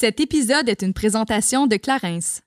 Cet épisode est une présentation de Clarence.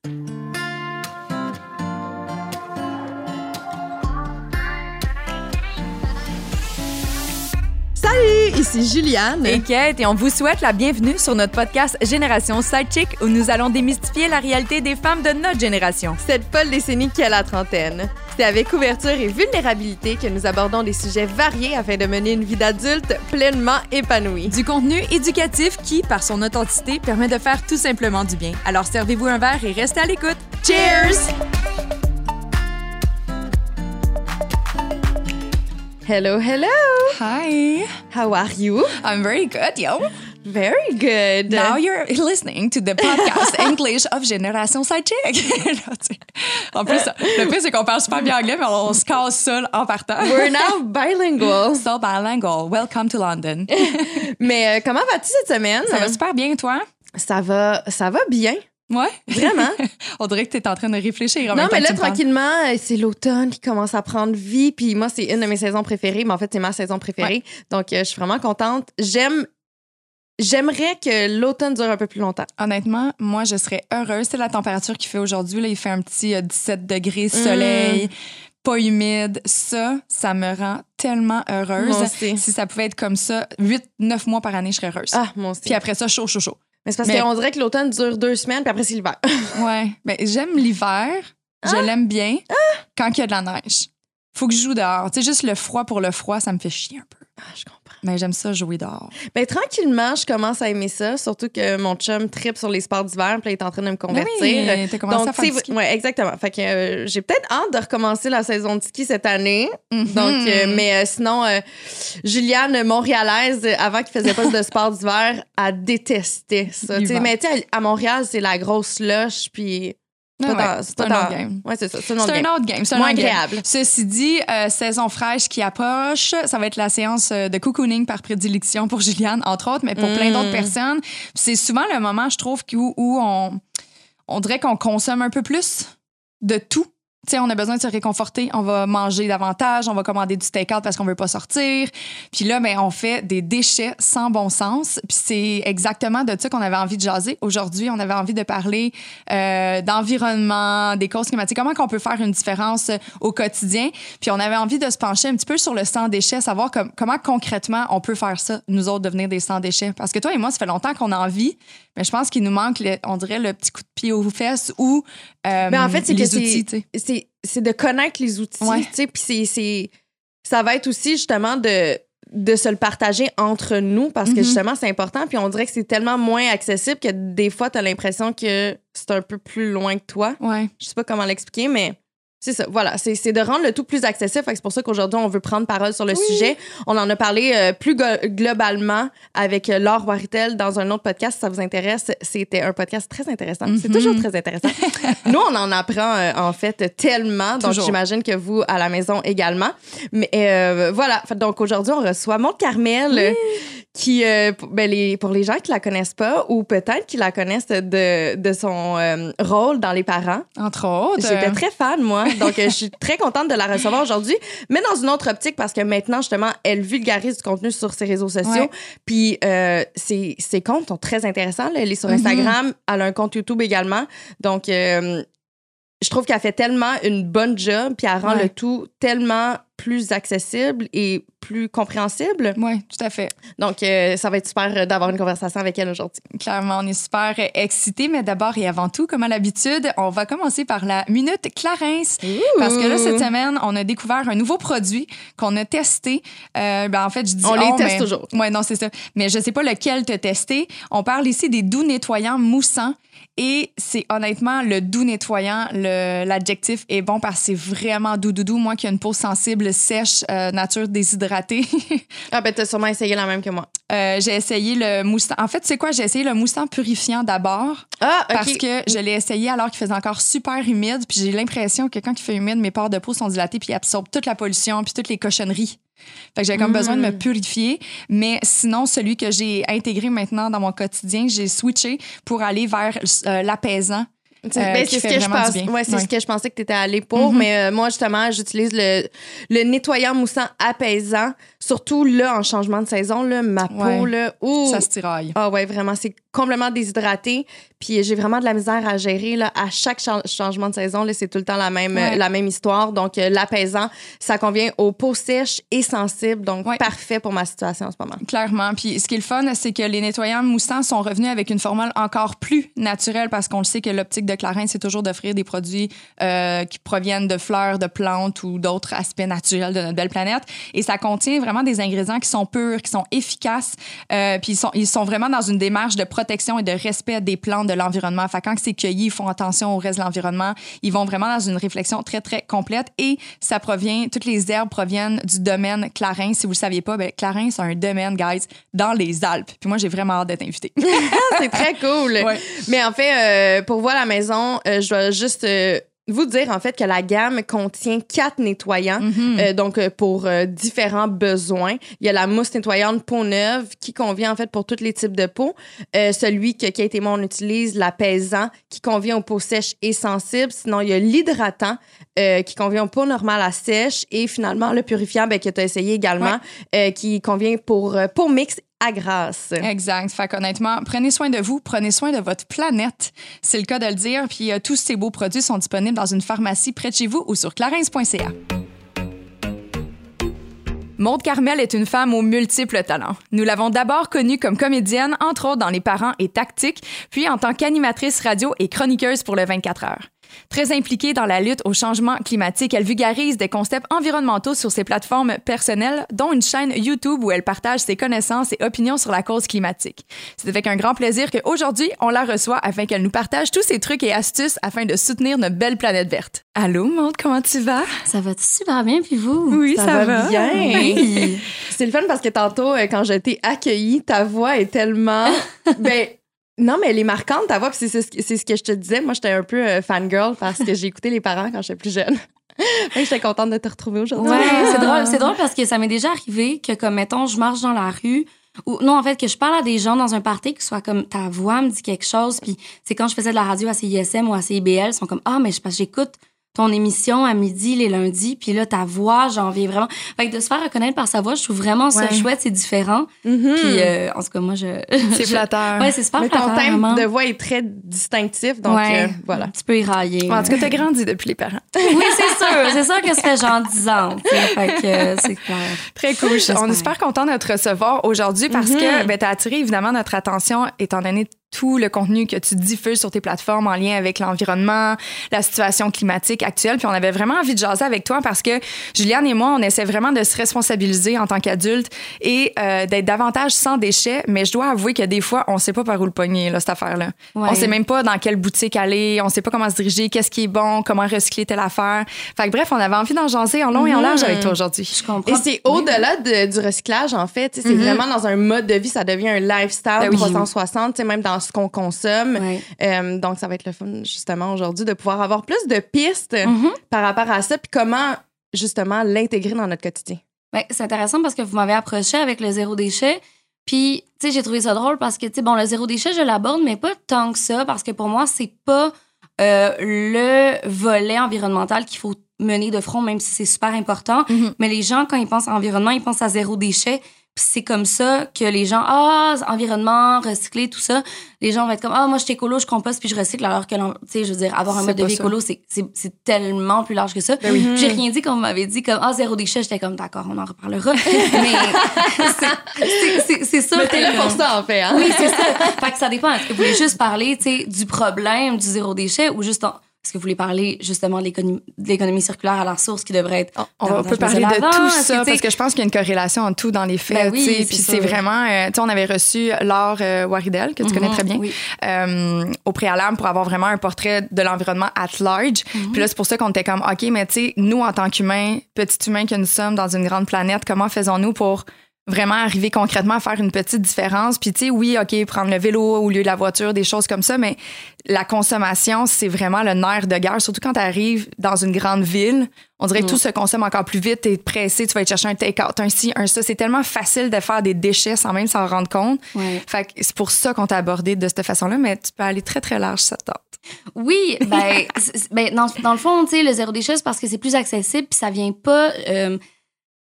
Salut, ici Juliane. Et Kate, et on vous souhaite la bienvenue sur notre podcast Génération Sidechick où nous allons démystifier la réalité des femmes de notre génération. Cette folle décennie qui a la trentaine. C'est avec ouverture et vulnérabilité que nous abordons des sujets variés afin de mener une vie d'adulte pleinement épanouie. Du contenu éducatif qui, par son authenticité, permet de faire tout simplement du bien. Alors servez-vous un verre et restez à l'écoute. Cheers! Hello, hello! Hi! How are you? I'm very good, yo! Very good. Now you're listening to the podcast English of Génération Sidechick. en plus, le pire, c'est qu'on parle super bien anglais, mais on se casse seul en partant. We're now bilingual. So bilingual. Welcome to London. mais euh, comment vas-tu cette semaine? Ça va super bien, toi? Ça va, ça va bien. Ouais. Vraiment? On dirait que tu es en train de réfléchir. non, mais là, tranquillement, euh, c'est l'automne qui commence à prendre vie. Puis moi, c'est une de mes saisons préférées. Mais en fait, c'est ma saison préférée. Donc, euh, je suis vraiment contente. J'aime J'aimerais que l'automne dure un peu plus longtemps. Honnêtement, moi, je serais heureuse. C'est la température qu'il fait aujourd'hui. Là, il fait un petit 17 euh, degrés, soleil, pas humide. Ça, ça me rend tellement heureuse. Si ça pouvait être comme ça, 8-9 mois par année, je serais heureuse. Ah, mon aussi. Puis après ça, chaud, chaud, chaud. Mais c'est parce qu'on dirait que l'automne dure deux semaines, puis après, c'est l'hiver. ouais. Mais j'aime l'hiver. Je ah! l'aime bien ah! quand il y a de la neige. Faut que je joue dehors. Tu sais, juste le froid pour le froid, ça me fait chier un peu. Ah, je comprends. Mais j'aime ça jouer dehors. Ben, tranquillement, je commence à aimer ça, surtout que mon chum tripe sur les sports d'hiver, puis il est en train de me convertir. Oui, t'as commencé à faire ski. Ouais, exactement. Fait que euh, j'ai peut-être hâte de recommencer la saison de ski cette année. Mm-hmm. Donc, euh, mais euh, sinon, Juliane, montréalaise, avant qu'il faisait pas de sport d'hiver, a détesté ça. mais tu à Montréal, c'est la grosse lush, puis c'est un autre game. Ouais, c'est ça. C'est un autre game. C'est moins agréable. Ceci dit, euh, saison fraîche qui approche, ça va être la séance euh, de cocooning par prédilection pour Juliane, entre autres, mais pour plein d'autres mm. personnes. C'est souvent le moment, je trouve, où, où on, on dirait qu'on consomme un peu plus de tout sais, on a besoin de se réconforter, on va manger davantage, on va commander du take-out parce qu'on veut pas sortir. Puis là, ben, on fait des déchets sans bon sens. Puis c'est exactement de ça qu'on avait envie de jaser. Aujourd'hui, on avait envie de parler euh, d'environnement, des causes climatiques, comment qu'on peut faire une différence au quotidien? Puis on avait envie de se pencher un petit peu sur le sans-déchets, savoir comment concrètement on peut faire ça, nous autres, devenir des sans-déchets. Parce que toi et moi, ça fait longtemps qu'on a envie, mais je pense qu'il nous manque, on dirait, le petit coup de pied aux fesses ou euh, mais en fait, c'est les outils. C'est de connaître les outils. Puis c'est ça va être aussi justement de de se le partager entre nous parce que mm-hmm. justement c'est important puis on dirait que c'est tellement moins accessible que des fois tu as l'impression que c'est un peu plus loin que toi. Ouais. Je sais pas comment l'expliquer mais c'est ça, voilà. C'est de rendre le tout plus accessible. C'est pour ça qu'aujourd'hui, on veut prendre parole sur le sujet. On en a parlé euh, plus globalement avec euh, Laure Waritel dans un autre podcast. Si ça vous intéresse, c'était un podcast très intéressant. C'est mm-hmm. toujours très intéressant. Nous, on en apprend euh, en fait tellement. Donc, j'imagine que vous, à la maison également. Mais voilà. Donc, aujourd'hui, on reçoit Monte Carmel qui, ben les, pour les gens qui la connaissent pas, ou peut-être qui la connaissent de, de son rôle dans Les Parents. Entre autres. J'étais très fan, moi. Donc, euh, je suis très contente de la recevoir aujourd'hui, mais dans une autre optique parce que maintenant, justement, elle vulgarise du contenu sur ses réseaux sociaux. Puis, ses, ses, comptes sont très intéressants. Elle est sur mm-hmm. Instagram, elle a un compte YouTube également. Donc, je trouve qu'elle fait tellement une bonne job, puis elle rend le tout tellement plus accessible et plus compréhensible. Oui, tout à fait. Donc, euh, ça va être super d'avoir une conversation avec elle aujourd'hui. Clairement, on est super excités, mais d'abord et avant tout, comme à l'habitude, on va commencer par la Minute Clarence. Parce que là, cette semaine, on a découvert un nouveau produit qu'on a testé. Euh, ben, en fait, je dis On les teste toujours. Oui, non, c'est ça. Mais je sais pas lequel te tester. On parle ici des doux nettoyants moussants. Et c'est honnêtement le doux nettoyant, l'adjectif est bon parce que c'est vraiment doux, doux, doux. Moi qui ai une peau sensible, sèche, euh, nature déshydratée. ah, ben, t'as sûrement essayé la même que moi. Euh, j'ai essayé le moussant. En fait, c'est quoi? J'ai essayé le moussant purifiant d'abord. Ah. Parce que je l'ai essayé alors qu'il faisait encore super humide. Puis j'ai l'impression que quand il fait humide, mes pores de peau sont dilatés puis ils absorbent toute la pollution puis toutes les cochonneries. Fait que j'avais comme besoin de me mm. purifier. Mais sinon, celui que j'ai intégré maintenant dans mon quotidien, j'ai switché pour aller vers euh, l'apaisant C'est euh, ben, c'est ce que je vraiment du pense. bien. Ouais, c'est Ouais. ce que je pensais que tu étais allé pour, Mhm. mais euh, moi justement, j'utilise le, le nettoyant moussant apaisant, surtout là en changement de saison là, ma peau là, ouh. Ça se tiraille. Ah ouais, vraiment, c'est complètement déshydraté. Puis j'ai vraiment de la misère à gérer là, à chaque chan- changement de saison. Là, c'est tout le temps la même, la même histoire. Donc euh, l'apaisant, ça convient aux peaux sèches et sensibles. Donc parfait pour ma situation en ce moment. Clairement. Puis ce qui est le fun, c'est que les nettoyants moussants sont revenus avec une formule encore plus naturelle parce qu'on le sait que l'optique de Clarins, c'est toujours d'offrir des produits euh, qui proviennent de fleurs, de plantes ou d'autres aspects naturels de notre belle planète. Et ça contient vraiment des ingrédients qui sont purs, qui sont efficaces. Euh, puis ils sont, ils sont vraiment dans une démarche de protection et de respect des plantes, de l'environnement. Fait quand c'est cueilli, ils font attention au reste de l'environnement. Ils vont vraiment dans une réflexion très, très complète. Et ça provient, toutes les herbes proviennent du domaine Clarins. Si vous le saviez pas, ben, Clarins, c'est un domaine, guys, dans les Alpes. Puis moi, j'ai vraiment hâte d'être invitée. c'est très cool. Ouais. Mais en fait, euh, pour voir la maison, euh, je dois juste euh, vous dire en fait que la gamme contient quatre nettoyants. Mhm. Euh, donc, euh, pour euh, différents besoins. Il y a la mousse nettoyante peau neuve qui convient en fait pour tous les types de peau. Celui que Kate et moi, on utilise, l'apaisant, qui convient aux peaux sèches et sensibles. Sinon, il y a l'hydratant qui convient aux peaux normales à sèche. Et finalement, le purifiant ben, que tu as essayé également, qui convient pour peau mixte à grasse. Exact. Fait qu'honnêtement, prenez soin de vous, prenez soin de votre planète. C'est le cas de le dire. Puis euh, tous ces beaux produits sont disponibles dans une pharmacie près de chez vous ou sur clarins.ca. Maude Carmel est une femme aux multiples talents. Nous l'avons d'abord connue comme comédienne, entre autres dans Les Parents et Tactique, puis en tant qu'animatrice radio et chroniqueuse pour le 24 heures. Très impliquée dans la lutte au changement climatique, elle vulgarise des concepts environnementaux sur ses plateformes personnelles, dont une chaîne YouTube où elle partage ses connaissances et opinions sur la cause climatique. C'est avec un grand plaisir qu'aujourd'hui, on la reçoit afin qu'elle nous partage tous ses trucs et astuces afin de soutenir notre belle planète verte. Allô, Maude, comment tu vas? Ça va super bien, puis vous? Oui, Ça va bien. Oui. C'est le fun parce que tantôt, euh, quand je t'ai accueilli, ta voix est tellement. ben, non, mais elle est marquante, ta voix. Puis c'est c'est ce que- c'est ce que je te disais. Moi, j'étais un peu euh, fangirl parce que j'ai écouté les parents quand j'étais plus jeune. J'étais contente de te retrouver aujourd'hui. Ouais, c'est drôle. C'est drôle parce que ça m'est déjà arrivé que, comme, mettons, je marche dans la rue ou non, en fait, que je parle à des gens dans un party, que ce soit comme ta voix me dit quelque chose. Puis c'est quand je faisais de la radio à CISM ou à CIBL, ils sont comme Ah, mais je- j'écoute ton émission à midi les lundis, puis là, ta voix, j'en viens vraiment. Fait que de se faire reconnaître par sa voix, je trouve vraiment ça Ouais. chouette, c'est différent. Mhm. Puis, euh, en tout cas, moi, je. C'est flatteur. Ouais, c'est super Mais ton thème vraiment. de voix est très distinctif. Donc, ouais, euh, voilà. Un petit peu éraillé. En tout cas, t'as grandi depuis les parents. Oui, c'est sûr. C'est sûr que ça fait genre 10 ans. tu. Fait que euh, c'est clair. Très cool. On est super content de te recevoir aujourd'hui parce que Mhm. ben, tu as attiré évidemment notre attention étant donné tout le contenu que tu diffuses sur tes plateformes en lien avec l'environnement, la situation climatique actuelle. Puis on avait vraiment envie de jaser avec toi parce que Juliane et moi, on essaie vraiment de se responsabiliser en tant qu'adultes et euh, d'être davantage sans déchets. Mais je dois avouer que des fois, on sait pas par où le pogner, là, cette affaire-là. Ouais. On sait même pas dans quelle boutique aller, on sait pas comment se diriger, qu'est-ce qui est bon, comment recycler telle affaire. Fait que bref, on avait envie d'en jaser en long et en large avec toi aujourd'hui. Je comprends. Et c'est au-delà de- du recyclage, en fait. C'est Mhm. vraiment dans un mode de vie, ça devient un lifestyle Ben oui. 360, tu sais, même dans ce qu'on consomme. Ouais. Euh, donc, ça va être le fun, justement, aujourd'hui, de pouvoir avoir plus de pistes Mhm. par rapport à ça, puis comment, justement, l'intégrer dans notre quotidien. Ben, c'est intéressant parce que vous m'avez approché avec le zéro déchet. Puis, tu sais, j'ai trouvé ça drôle parce que, tu sais, bon, le zéro déchet, je l'aborde, mais pas tant que ça parce que pour moi, c'est pas euh, le volet environnemental qu'il faut mener de front, même si c'est super important. Mhm. Mais les gens, quand ils pensent à environnement, ils pensent à zéro déchet. C'est comme ça que les gens, ah, environnement, recycler, tout ça, les gens vont être comme, ah, moi, je suis écolo, je composte, puis je recycle, alors que, tu sais, je veux dire, avoir un mode de vie ça. écolo, c'est- tellement plus large que ça. Ben oui. J'ai rien dit quand vous m'avez dit comme ah zéro déchet, j'étais comme d'accord, on en reparlera. Mais c'est- sûr Mais t'es là pour ça, en fait, hein? Oui, c'est ça. Fait que ça dépend. Est-ce que vous voulez juste parler, tu sais, du problème du zéro déchet ou juste en- est-ce que vous voulez parler justement de l'économie circulaire à la source qui devrait être On peut parler de tout Est-ce ça parce que je pense qu'il y a une corrélation entre tout dans les faits. Ben oui, Puis c'est vraiment. euh, tu sais, on avait reçu Laure euh, Waridel, que tu connais Mhm, très bien, oui. euh, au préalable pour avoir vraiment un portrait de l'environnement at large. Mhm. Puis là, c'est pour ça qu'on était comme, OK, mais tu sais, nous, en tant qu'humains, petits humains que nous sommes dans une grande planète, comment faisons-nous pour vraiment arriver concrètement à faire une petite différence. Puis, tu sais, oui, OK, prendre le vélo au lieu de la voiture, des choses comme ça, mais la consommation, c'est vraiment le nerf de guerre, surtout quand tu arrives dans une grande ville. On dirait que tout se consomme encore plus vite. Tu es pressé, tu vas aller chercher un take-out, un ci, un ça. C'est tellement facile de faire des déchets sans même s'en rendre compte. Fait que c'est pour ça qu'on t'a abordé de cette façon-là, mais tu peux aller très, très large, ça te tente. Oui, ben, ben dans, dans le fond, tu sais, le zéro déchet, c'est parce que c'est plus accessible, puis ça vient pas. euh,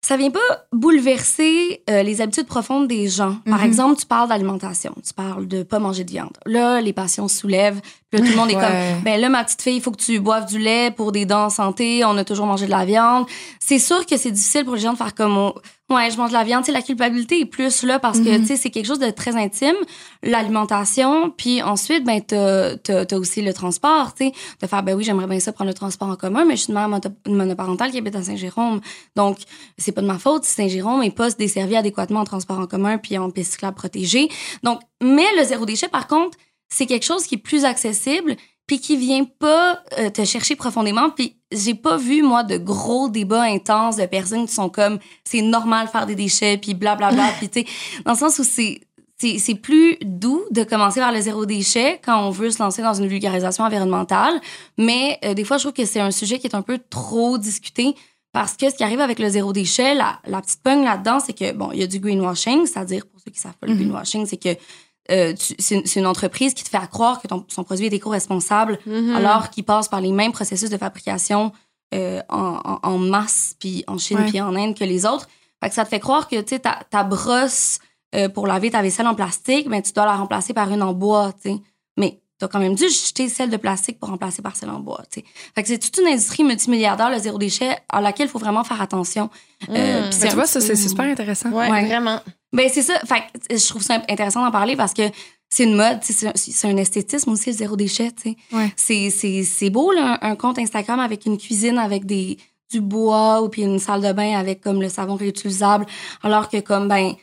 ça vient pas bouleverser euh, les habitudes profondes des gens. Par Mhm. exemple, tu parles d'alimentation, tu parles de pas manger de viande. Là, les passions se soulèvent. Là, tout le monde est Ouais. comme, ben là, ma petite fille, il faut que tu boives du lait pour des dents en santé. On a toujours mangé de la viande. C'est sûr que c'est difficile pour les gens de faire comme, on- ouais, je mange de la viande. Tu sais, la culpabilité est plus là parce que, tu sais, c'est quelque chose de très intime, l'alimentation. Puis ensuite, ben, t'as, t'as aussi le transport, tu sais, de faire, ben oui, j'aimerais bien ça prendre le transport en commun, mais je suis une mère monoparentale qui habite à Saint-Jérôme. Donc, c'est pas de ma faute si Saint-Jérôme n'est pas desservi adéquatement en transport en commun puis en piste cyclable protégée. Donc, mais le zéro déchet, par contre, c'est quelque chose qui est plus accessible puis qui vient pas euh, te chercher profondément. Puis j'ai pas vu, moi, de gros débats intenses de personnes qui sont comme c'est normal faire des déchets puis blablabla. puis tu sais, dans le sens où c'est c'est plus doux de commencer vers le zéro déchet quand on veut se lancer dans une vulgarisation environnementale. Mais euh, des fois, je trouve que c'est un sujet qui est un peu trop discuté parce que ce qui arrive avec le zéro déchet, la, la petite pogne là-dedans, c'est que, bon, il y a du greenwashing, c'est-à-dire, pour ceux qui savent pas, le Mhm. greenwashing, c'est que euh, c'est une, entreprise qui te fait croire que ton, son produit est éco-responsable Mhm. alors qu'il passe par les mêmes processus de fabrication euh, en, en- en masse, puis en Chine, puis en Inde que les autres. Fait que ça te fait croire que, ta, ta brosse euh, pour laver ta vaisselle en plastique, ben, tu dois la remplacer par une en bois. Mais tu as quand même dû jeter celle de plastique pour remplacer par celle en bois, tu sais. Fait que c'est toute une industrie multimilliardaire, le zéro déchet, à laquelle il faut vraiment faire attention. Euh, Mm. puis Mais tu vois, ça, c'est super intéressant. Ouais, Ouais. vraiment. Ben, c'est ça. Fait je trouve ça intéressant d'en parler parce que c'est une mode, c'est un- esthétisme aussi, le zéro déchet. Ouais. C'est- C'est c'est beau, là, un, un compte Instagram avec une cuisine avec des, du bois ou puis une salle de bain avec comme le savon réutilisable. Alors que comme, ben,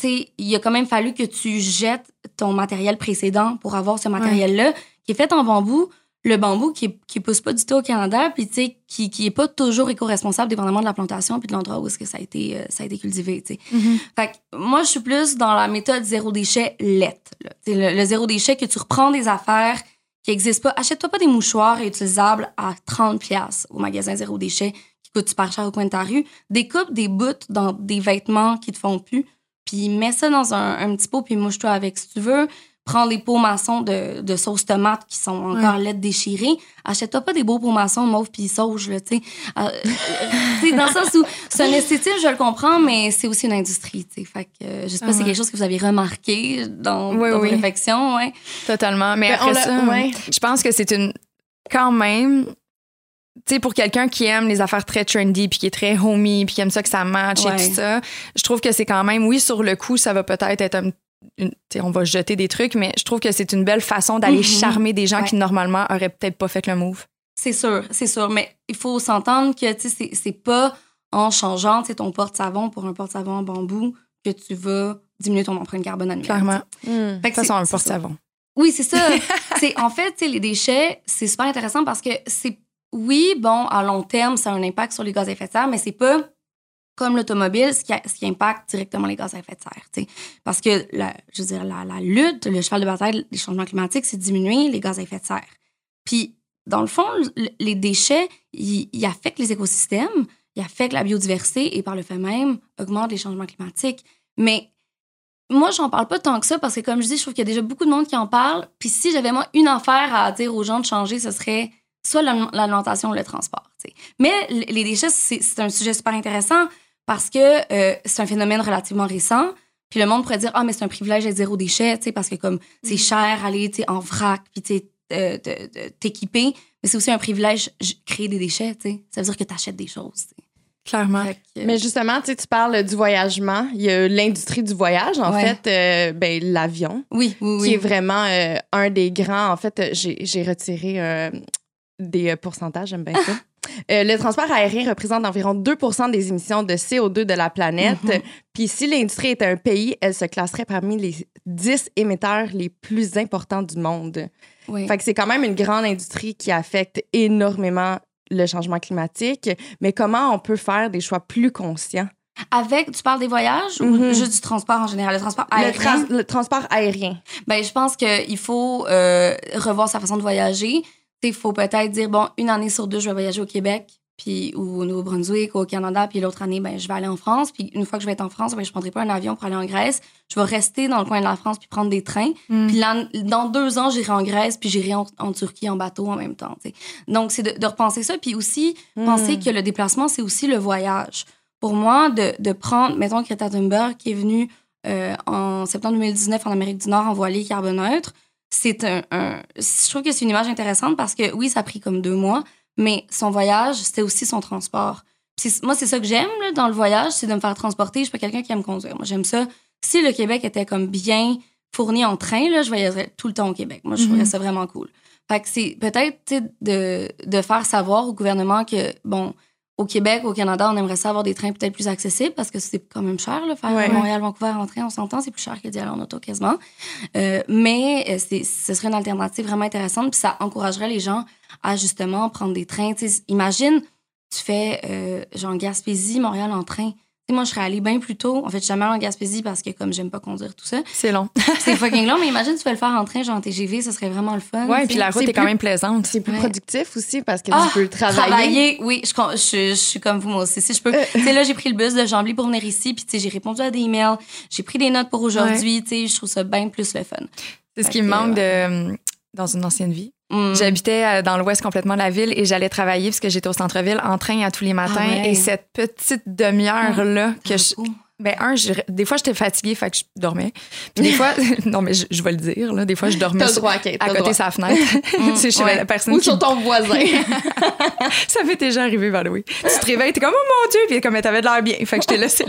tu sais, il a quand même fallu que tu jettes ton matériel précédent pour avoir ce matériel-là qui est fait en bambou. Le bambou qui, qui pousse pas du tout au Canada, puis tu sais, qui, qui est pas toujours éco-responsable dépendamment de la plantation puis de l'endroit où est-ce que ça a été, euh, ça a été cultivé, tu sais. Mhm. Fait que moi, je suis plus dans la méthode zéro déchet lettre. Le, le zéro déchet que tu reprends des affaires qui n'existent pas. Achète-toi pas des mouchoirs réutilisables à 30$ piastres au magasin zéro déchet qui coûtent super cher au coin de ta rue. Découpe des bouts dans des vêtements qui te font plus, puis mets ça dans un, un petit pot, puis mouche-toi avec si tu veux. Prends les pots maçons de, de sauce tomate qui sont encore lettres déchirées. Achète-toi pas des beaux pots maçons mauve puis sauge, là, tu sais. Euh, euh, tu sais, dans le sens où c'est un esthétique, je le comprends, mais c'est aussi une industrie, tu sais. Fait que euh, je sais pas Ah si c'est ouais. quelque chose que vous avez remarqué dans, Oui, dans vos oui. ouais. Totalement. Mais Ben, on après ça, ouais. je pense que c'est une. Quand même. Tu sais, pour quelqu'un qui aime les affaires très trendy, puis qui est très homey, puis qui aime ça que ça match Ouais. et tout ça, je trouve que c'est quand même, oui, sur le coup, ça va peut-être être un. Une- on va jeter des trucs, mais je trouve que c'est une belle façon d'aller Mhm. charmer des gens Ouais. qui normalement auraient peut-être pas fait le move. C'est sûr, c'est sûr. Mais il faut s'entendre que, c'est- c'est pas en changeant, ton porte-savon pour un porte-savon en bambou que tu vas diminuer ton empreinte carbone annuelle. Clairement. Mm. Fait que façon, c'est- un ça. porte-savon. Oui, c'est ça. c'est en fait, les déchets, c'est super intéressant parce que c'est oui, bon, à long terme, ça a un impact sur les gaz à effet de serre, mais c'est pas comme l'automobile, ce qui, ce impacte directement les gaz à effet de serre. Parce que, la, je veux dire, la, lutte, le cheval de bataille des changements climatiques, c'est diminuer les gaz à effet de serre. Puis, dans le fond, le- les déchets, ils, affectent les écosystèmes, ils affectent la biodiversité et par le fait même, augmentent les changements climatiques. Mais moi, j'en parle pas tant que ça parce que, comme je dis, je trouve qu'il y a déjà beaucoup de monde qui en parle. Puis si j'avais moi une affaire à dire aux gens de changer, ce serait soit l'al- l'alimentation ou le transport. Mais les déchets, c'est un sujet super intéressant parce que euh, c'est un phénomène relativement récent. Puis le monde pourrait dire ah mais c'est un privilège d'être zéro déchet, tu sais, parce que comme c'est cher aller en vrac puis tu euh, t'équiper, mais c'est aussi un privilège créer des déchets. tu sais. Ça veut dire que tu achètes des choses. Clairement. Que, Mais justement, tu parles du voyagement. Il y a l'industrie du voyage, en Ouais. fait, euh, ben, l'avion, oui, oui, oui. qui est vraiment euh, un des grands. En fait, j'ai j'ai retiré euh, des pourcentages, j'aime bien ça. Euh, le transport aérien représente environ 2% des émissions de CO2 de la planète. Mhm. Puis si l'industrie était un pays, elle se classerait parmi les 10 émetteurs les plus importants du monde. Oui. Fait que c'est quand même une grande industrie qui affecte énormément le changement climatique. Mais comment on peut faire des choix plus conscients? Avec, tu parles des voyages Mhm. ou juste du transport en général? Le transport Le, aérien? trans- le transport aérien. Ben, je pense qu'il faut euh, revoir sa façon de voyager. Il faut peut-être dire, bon, une année sur deux, je vais voyager au Québec, puis ou au Nouveau-Brunswick, ou au Canada, puis l'autre année, ben, je vais aller en France. Puis une fois que je vais être en France, ben, je prendrai pas un avion pour aller en Grèce. Je vais rester dans le coin de la France puis prendre des trains. Mm. Puis dans deux ans, j'irai en Grèce puis j'irai en, en Turquie en bateau en même temps. Donc, c'est de, de repenser ça. Puis aussi, penser que le déplacement, c'est aussi le voyage. Pour moi, de, de prendre, mettons, Greta Thunberg qui est venue euh, en septembre 2019 en Amérique du Nord en voilier carboneutre, c'est un, un- Je trouve que c'est une image intéressante parce que oui, ça a pris comme deux mois, mais son voyage, c'était aussi son transport. Moi, c'est ça que j'aime dans le voyage, c'est de me faire transporter. Je suis pas quelqu'un qui aime conduire. Moi, j'aime ça. Si le Québec était comme bien fourni en train, là, je voyagerais tout le temps au Québec. Moi, je trouverais Mhm. ça vraiment cool. Fait que c'est peut-être de, de faire savoir au gouvernement que, bon, au Québec, au Canada, on aimerait ça avoir des trains peut-être plus accessibles parce que c'est quand même cher, là, faire Ouais. Montréal-Vancouver en train, on s'entend, c'est plus cher que d'y aller en auto quasiment. Euh, mais euh, ce serait une alternative vraiment intéressante, puis ça encouragerait les gens à justement prendre des trains. Tu sais, imagine, tu fais euh, genre Gaspésie, Montréal en train. Moi, je serais allée bien plus tôt. En fait, je suis jamais allée en Gaspésie parce que comme j'aime pas conduire tout ça, C'est long. c'est fucking long. Mais imagine, tu fais le faire en train, genre en TGV, ça serait vraiment le fun. Ouais, puis la route est quand plus- même plaisante. C'est plus Ouais. productif aussi parce que Ah, tu peux travailler. oui, je, con- je, je suis comme vous, moi aussi. Si je peux. Euh. tu sais, là, j'ai pris le bus de Chambly pour venir ici, puis tu sais, j'ai répondu à des emails, j'ai pris des notes pour aujourd'hui, tu sais, je trouve ça bien plus le fun. C'est ce qui me que, manque de, dans une ancienne vie. Mm. J'habitais euh, dans l'ouest complètement de la ville et j'allais travailler parce que j'étais au centre-ville en train à tous les matins. Ah ouais. Et cette petite demi-heure-là que je, Beaucoup. Ben, un, je- des fois, j'étais fatiguée, fait que je dormais. Puis des fois, non, mais je, je vais le dire, là, des fois, je dormais sur- droit, à côté droit. de sa fenêtre. tu sais, chez ouais. la personne Ou qui... sur ton voisin. Ça m'est déjà arrivé, by the way. Tu te réveilles, t'es comme, oh mon Dieu, puis comme t'avais de l'air bien. Fait que j'étais là, c'est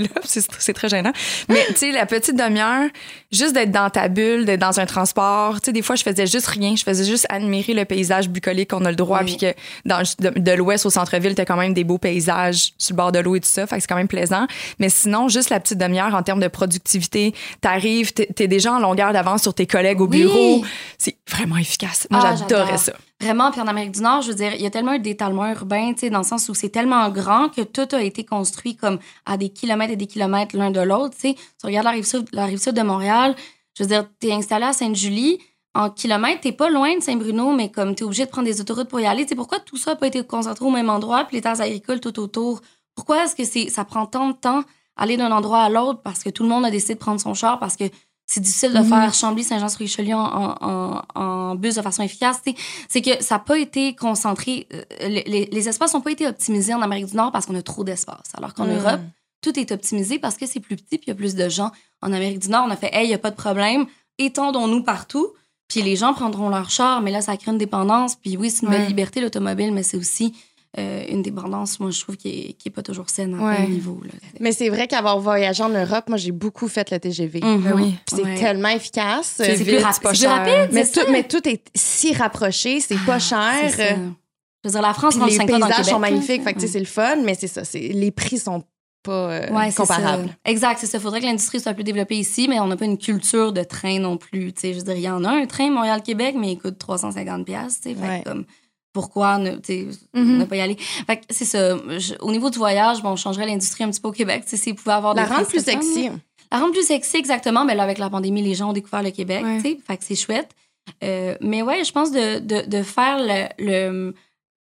c'est très gênant. Mais, tu sais, la petite demi-heure, juste d'être dans ta bulle, d'être dans un transport, tu sais, des fois, je faisais juste rien. Je faisais juste admirer le paysage bucolique qu'on a le droit, Oui. puis que dans, de, de l'ouest au centre-ville, t'as quand même des beaux paysages sur le bord de l'eau et tout ça. Fait que c'est quand même plaisant. Mais sinon, juste la petite demi-heure en termes de productivité, t'arrives, t'es t'es déjà en longueur d'avance sur tes collègues au Oui. bureau. C'est vraiment efficace. Moi, Ah, j'adorais j'adore. ça. Vraiment, puis en Amérique du Nord, je veux dire, il y a tellement un d'étalement urbain, tu sais, dans le sens où c'est tellement grand que tout a été construit comme à des kilomètres et des kilomètres l'un de l'autre, tu sais. Tu regardes la rive sud, la rive sud de Montréal, je veux dire, t'es installé à Sainte-Julie, en kilomètres, t'es pas loin de Saint-Bruno, mais comme t'es obligé de prendre des autoroutes pour y aller, tu sais, pourquoi tout ça n'a pas été concentré au même endroit, puis les terres agricoles tout autour? Pourquoi est-ce que c'est, ça prend tant de temps? Aller d'un endroit à l'autre parce que tout le monde a décidé de prendre son char, parce que c'est difficile de Mhm. faire Chambly-Saint-Jean-sur-Richelieu en, en, en bus de façon efficace. C'est que ça n'a pas été concentré. euh, Les, espaces n'ont pas été optimisés en Amérique du Nord parce qu'on a trop d'espace. Alors qu'en Mm. Europe, tout est optimisé parce que c'est plus petit puis il y a plus de gens. En Amérique du Nord, on a fait Hey, il n'y a pas de problème, étendons-nous partout. Puis les gens prendront leur char, mais là, ça crée une dépendance. Puis oui, c'est une Ouais. belle liberté, l'automobile, mais c'est aussi euh, une dépendance, moi, je trouve, qui n'est qui est pas toujours saine à Ouais. plein niveau. Là. Mais c'est vrai qu'avoir voyagé en Europe, moi, j'ai beaucoup fait le TGV. Ben oui. Puis C'est Ouais. tellement efficace. C'est plus, pas plus rapide, Mais tout, mais tout est si rapproché, c'est pas C'est cher. ça. Je veux dire, la France, rentre les 5 ans dans le paysages Québec, sont magnifiques. Fait que, tu sais, Ouais. c'est le fun, mais c'est ça. Les prix sont pas euh, Ouais, c'est comparables. ça. Exact, c'est ça. Il faudrait que l'industrie soit plus développée ici, mais on n'a pas une culture de train non plus. Tu sais, je veux dire, il y en a un train Montréal-Québec, mais il coûte 350$. piastres, tu sais. Fait que Ouais. comme, pourquoi ne, Mhm. ne pas y aller? Fait que c'est ça. Je- au niveau du voyage, bon, on changerait l'industrie un petit peu au Québec. Tu sais, s'ils pouvaient avoir La rendre plus fun, sexy. La rendre plus sexy, exactement. Mais là, avec la pandémie, les gens ont découvert le Québec, Ouais. tu sais. Fait que c'est chouette. Euh, mais ouais, je pense de, de, de faire le, le,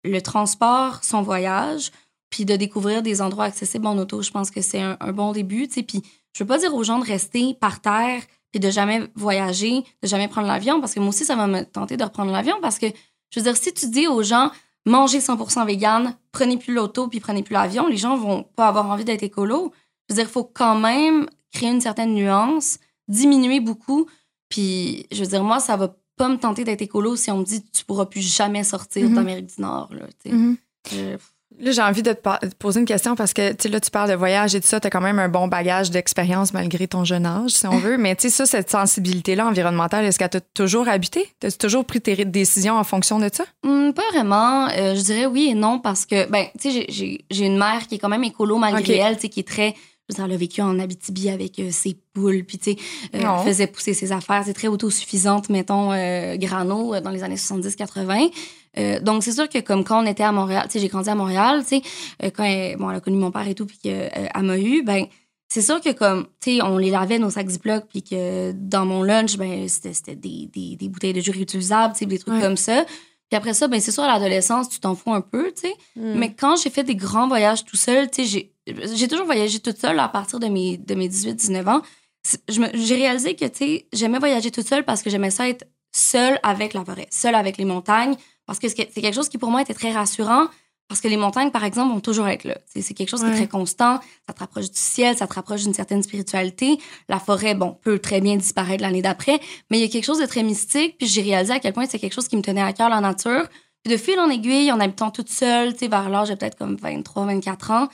le transport, son voyage, puis de découvrir des endroits accessibles en auto, je pense que c'est un, un bon début, tu sais. Puis je veux pas dire aux gens de rester par terre puis de jamais voyager, de jamais prendre l'avion, parce que moi aussi, ça va me tenter de reprendre l'avion, parce que, je veux dire, si tu dis aux gens, mangez 100% vegan, prenez plus l'auto, puis prenez plus l'avion, les gens vont pas avoir envie d'être écolo. Je veux dire, il faut quand même créer une certaine nuance, diminuer beaucoup, puis je veux dire, moi, ça va pas me tenter d'être écolo si on me dit tu pourras plus jamais sortir Mhm. d'Amérique du Nord, là. Mhm. Je- Là, j'ai envie de te, poser une question parce que, tu sais, là, tu parles de voyage et tout ça, tu as quand même un bon bagage d'expérience malgré ton jeune âge, si on veut. Mais, tu sais, ça, cette sensibilité-là environnementale, est-ce qu'elle t'a toujours habité? T'as toujours pris tes décisions en fonction de ça? Hmm, pas vraiment. Euh, je dirais oui et non parce que, ben, tu sais, j'ai- une mère qui est quand même écolo malgré elle, tu sais, qui est très. Elle a vécu en Abitibi avec euh, ses poules, puis tu sais, euh, elle faisait pousser ses affaires. C'est très autosuffisante, mettons, euh, grano euh, dans les années 70-80. Euh, donc, c'est sûr que comme quand on était à Montréal, tu sais, j'ai grandi à Montréal, tu sais, euh, quand elle, bon, elle a connu mon père et tout, puis qu'elle m'a eu, ben, c'est sûr que comme, tu sais, on les lavait nos sacs Ziploc, puis que dans mon lunch, ben, c'était c'était des, des, des bouteilles de jus réutilisables, tu sais, des trucs Ouais. comme ça. Puis après ça, ben c'est sûr, à l'adolescence, tu t'en fous un peu, tu sais. Mm. Mais quand j'ai fait des grands voyages tout seul, tu sais, j'ai- toujours voyagé toute seule à partir de mes, de mes 18-19 ans. J'ai réalisé que, tu sais, j'aimais voyager toute seule parce que j'aimais ça être seule avec la forêt, seule avec les montagnes, parce que c'est quelque chose qui, pour moi, était très rassurant. Parce que les montagnes, par exemple, vont toujours être là. C'est quelque chose qui Ouais. est très constant. Ça te rapproche du ciel, ça te rapproche d'une certaine spiritualité. La forêt, bon, peut très bien disparaître l'année d'après, mais il y a quelque chose de très mystique. Puis j'ai réalisé à quel point c'est quelque chose qui me tenait à cœur, la nature. Puis de fil en aiguille, en habitant toute seule, tu sais, vers l'âge de peut-être comme 23, 24 ans,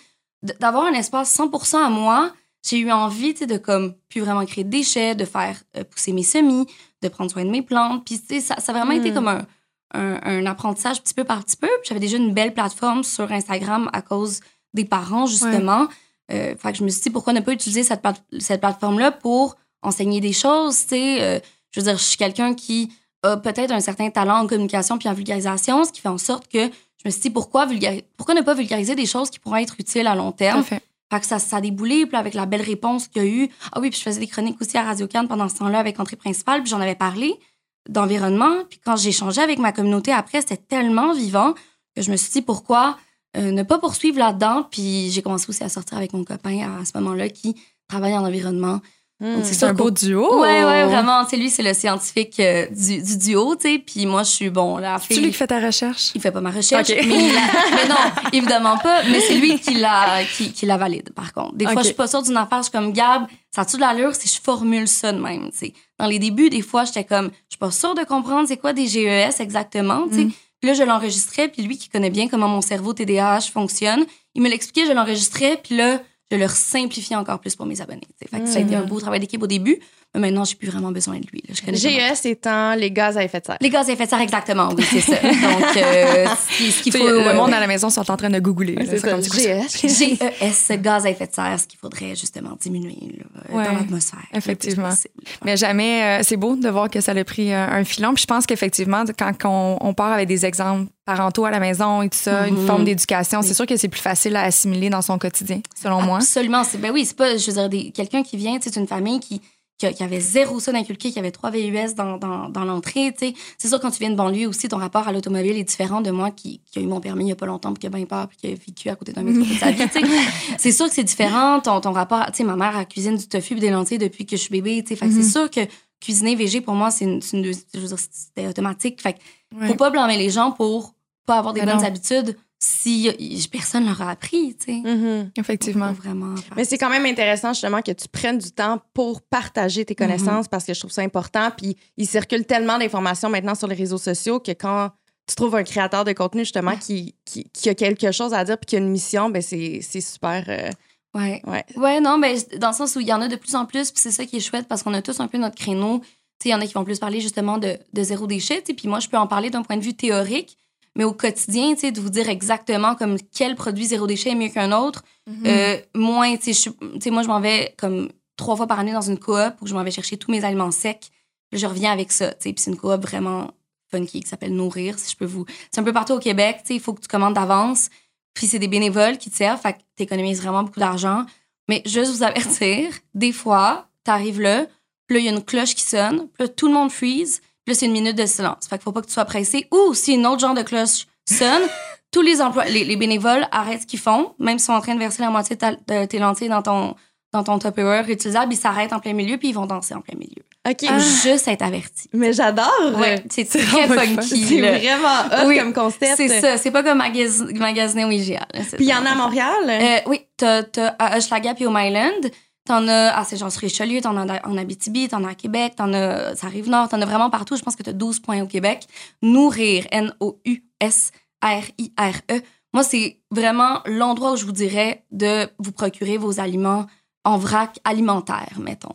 d'avoir un espace 100% à moi, j'ai eu envie, de comme, plus vraiment créer de déchets, de faire euh, pousser mes semis, de prendre soin de mes plantes. Puis, tu sais, ça, ça a vraiment été Mm. comme un, un, un apprentissage petit peu par petit peu. J'avais déjà une belle plateforme sur Instagram à cause des parents, justement. Euh, fait que je me suis dit, pourquoi ne pas utiliser cette, plate- cette plateforme-là pour enseigner des choses, tu sais. Euh, je veux dire, je suis quelqu'un qui a peut-être un certain talent en communication puis en vulgarisation, ce qui fait en sorte que je me suis dit, pourquoi, pourquoi ne pas vulgariser des choses qui pourraient être utiles à long terme? à fait. Fait que ça, ça a déboulé, puis avec la belle réponse qu'il y a eu. Ah oui, puis je faisais des chroniques aussi à Radio Cannes pendant ce temps-là avec Entrée Principale, puis j'en avais parlé d'environnement. Puis quand j'ai échangé avec ma communauté après, c'était tellement vivant que je me suis dit pourquoi euh, ne pas poursuivre là-dedans. Puis j'ai commencé aussi à sortir avec mon copain à ce moment-là qui travaille en environnement. Mm. Donc, c'est C'est un beau duo. Ouais, ouais, vraiment. Tu sais, lui, c'est le scientifique euh, du, du duo, tu sais. Puis moi, je suis, bon, la C'est fille. lui qui fait ta recherche? Il fait pas ma recherche, mais, il la- mais non, évidemment pas. Mais c'est lui qui la, qui, qui la valide, par contre. Des fois, Ok. je suis pas sûre d'une affaire, je suis comme Gab, ça a-tu de l'allure si je formule ça de même, tu sais? Dans les débuts, des fois, j'étais comme, je suis pas sûre de comprendre c'est quoi des GES exactement, tu sais. Mm. Puis là, je l'enregistrais, puis lui qui connaît bien comment mon cerveau TDAH fonctionne, il me l'expliquait, je l'enregistrais, puis là, je le simplifiais encore plus pour mes abonnés. Fait que ça a été un beau travail d'équipe au début, mais maintenant, j'ai plus vraiment besoin de lui. là. Je connais comment- GES étant les gaz à effet de serre. Les gaz à effet de serre, exactement, oui, c'est ça. Donc, euh, ce qui- ce qu'il faut... le euh, monde à la maison sont en train de googler. ça, comme? GES. GES, gaz à effet de serre, ce qu'il faudrait justement diminuer là, euh, Ouais, dans l'atmosphère. effectivement. Mais jamais, euh, c'est beau de voir que ça a pris euh, un filon. Puis je pense qu'effectivement, quand on, on part avec des exemples parentaux à la maison et tout ça, une Mhm. forme d'éducation, c'est sûr que c'est plus facile à assimiler dans son quotidien, selon moi. Absolument. Ben oui, c'est pas, je veux dire, quelqu'un qui vient, tu sais, c'est une famille qui, qui, a- qui avait zéro ça d'inculqué, qui avait trois VUS dans, dans, dans l'entrée. C'est sûr, quand tu viens de banlieue aussi, ton rapport à l'automobile est différent de moi qui, qui a eu mon permis il y a pas longtemps, puis qui a bien peur, puis qui a vécu à côté d'un métro toute sa vie. C'est sûr que c'est différent, ton, ton rapport, tu sais, ma mère, elle cuisine du tofu et des lentilles depuis que je suis bébé. Fait que Mhm. c'est sûr que cuisiner végé, pour moi, c'est une, une- je veux dire, c'était automatique. Fait que Ouais. faut pas blâmer les gens pour pas avoir des Mais bonnes non. habitudes si personne leur a appris, tu sais. Mhm. Effectivement. Vraiment Mais c'est quand même intéressant justement que tu prennes du temps pour partager tes connaissances parce que je trouve ça important. Puis il circule tellement d'informations maintenant sur les réseaux sociaux que quand tu trouves un créateur de contenu justement qui, qui, qui a quelque chose à dire puis qui a une mission, ben c'est c'est super. euh, Ouais. ouais. Ouais, non, mais dans le sens où il y en a de plus en plus, puis c'est ça qui est chouette parce qu'on a tous un peu notre créneau. Tu sais, il y en a qui vont plus parler justement de, de zéro déchet, tu sais, puis moi, je peux en parler d'un point de vue théorique, mais au quotidien, tu sais, de vous dire exactement comme quel produit zéro déchet est mieux qu'un autre. Mhm. Euh, moins, tu sais, moi, je m'en vais comme trois fois par année dans une coop où je m'en vais chercher tous mes aliments secs. Puis je reviens avec ça, tu sais, puis c'est une coop vraiment funky qui s'appelle Nourrir, si je peux vous... C'est un peu partout au Québec, tu sais, il faut que tu commandes d'avance. Puis c'est des bénévoles qui te servent, fait que t'économises vraiment beaucoup d'argent. Mais juste vous avertir, des fois, t'arrives là, puis là, il y a une cloche qui sonne, puis là, tout le monde freeze, puis là, c'est une minute de silence. Fait qu'il faut pas que tu sois pressé. Ou si une autre genre de cloche sonne, tous les emplois, les, les bénévoles arrêtent ce qu'ils font, même s'ils sont en train de verser la moitié de, ta- de tes lentilles dans ton, dans ton Tupperware réutilisable, ils s'arrêtent en plein milieu, puis ils vont danser en plein milieu. OK. Faut juste être averti. Mais j'adore. Ouais, c'est très funky. C'est vraiment hot Oui, comme concept. C'est ça, c'est pas comme magas- magasiner au IGA. Puis il y en a à. Montréal? Euh, oui, t'as, t'as à Hochelaga puis au Myland. T'en as à Saint-Jean-sur-Richelieu, t'en as en Abitibi, t'en as à Québec, t'en as ça rive nord, t'en as vraiment partout. Je pense que t'as 12 points au Québec. Nourrir, N-O-U-S-R-I-R-E. Moi, c'est vraiment l'endroit où je vous dirais de vous procurer vos aliments en vrac alimentaire, mettons.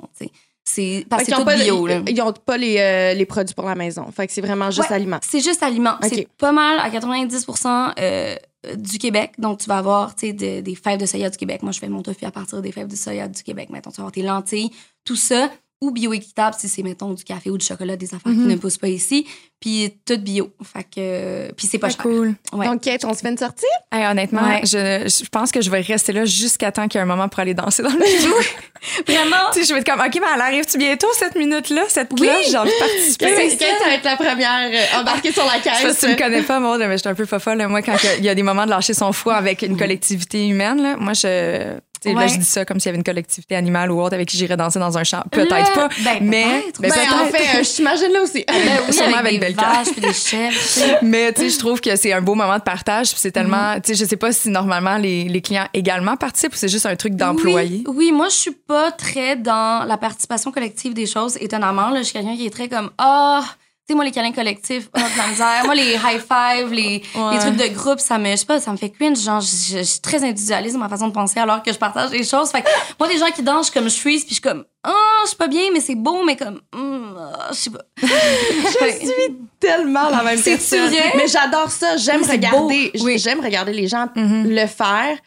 C'est parce que c'est bio. là. ils, ils ont pas les, euh, les produits pour la maison. Fait que c'est vraiment juste Ouais. aliment. C'est juste aliment. Ok. C'est pas mal à 90 euh, du Québec. Donc, tu vas avoir des fèves de soya du Québec. Moi, je fais mon tofu à partir des fèves de soya du Québec. Maintenant, tu vas avoir tes lentilles, tout ça. Ou bio-équitable si c'est, mettons, du café ou du chocolat, des affaires Mhm. qui ne poussent pas ici. Puis tout bio. Fait que... Puis c'est pas cher. cool. Ouais. Donc, Kate, on se fait une sortie? Hey, honnêtement, Ouais. je, je pense que je vais rester là jusqu'à temps qu'il y ait un moment pour aller danser dans le milieu. Vraiment? tu sais, je vais être comme, OK, mais elle arrive-tu bientôt cette minute-là, cette cloche? J'ai envie de participer. Kate, Kate, ça va être la première euh, embarquée sur la Je sais pas caisse. si tu me connais pas, moi, mais je suis un peu fofolle. là. Moi, quand il y a des moments de lâcher son foie avec une collectivité humaine, là, moi, je. Là, je dis ça comme s'il y avait une collectivité animale ou autre avec qui j'irais danser dans un champ. Peut-être pas. ben, mais, peut-être. mais Ben, en fait, euh, je t'imagine là aussi. Ben oui, Sûrement avec, avec des des. Mais tu sais, je trouve que c'est un beau moment de partage. Puis c'est tellement, Mhm. tu sais, je sais pas si normalement les, les clients également participent ou c'est juste un truc d'employé. Oui, oui, moi, je suis pas très dans la participation collective des choses, étonnamment. Là, je suis quelqu'un qui est très comme Ah, sais, moi, les câlins collectifs, de la misère. moi, les high five, les, Ouais. les trucs de groupe, ça me, je sais pas, ça me fait cringe. Genre, je, je suis très individualiste dans ma façon de penser alors que je partage les choses. Fait que moi, les gens qui dansent, je suis comme je freeze, puis je suis comme Ah, je suis pas bien, mais c'est beau, mais comme, hum, ah, je sais pas. Je suis tellement la même personne. Mais j'adore ça. J'aime regarder. Oui. J'aime regarder les gens Mhm. le faire.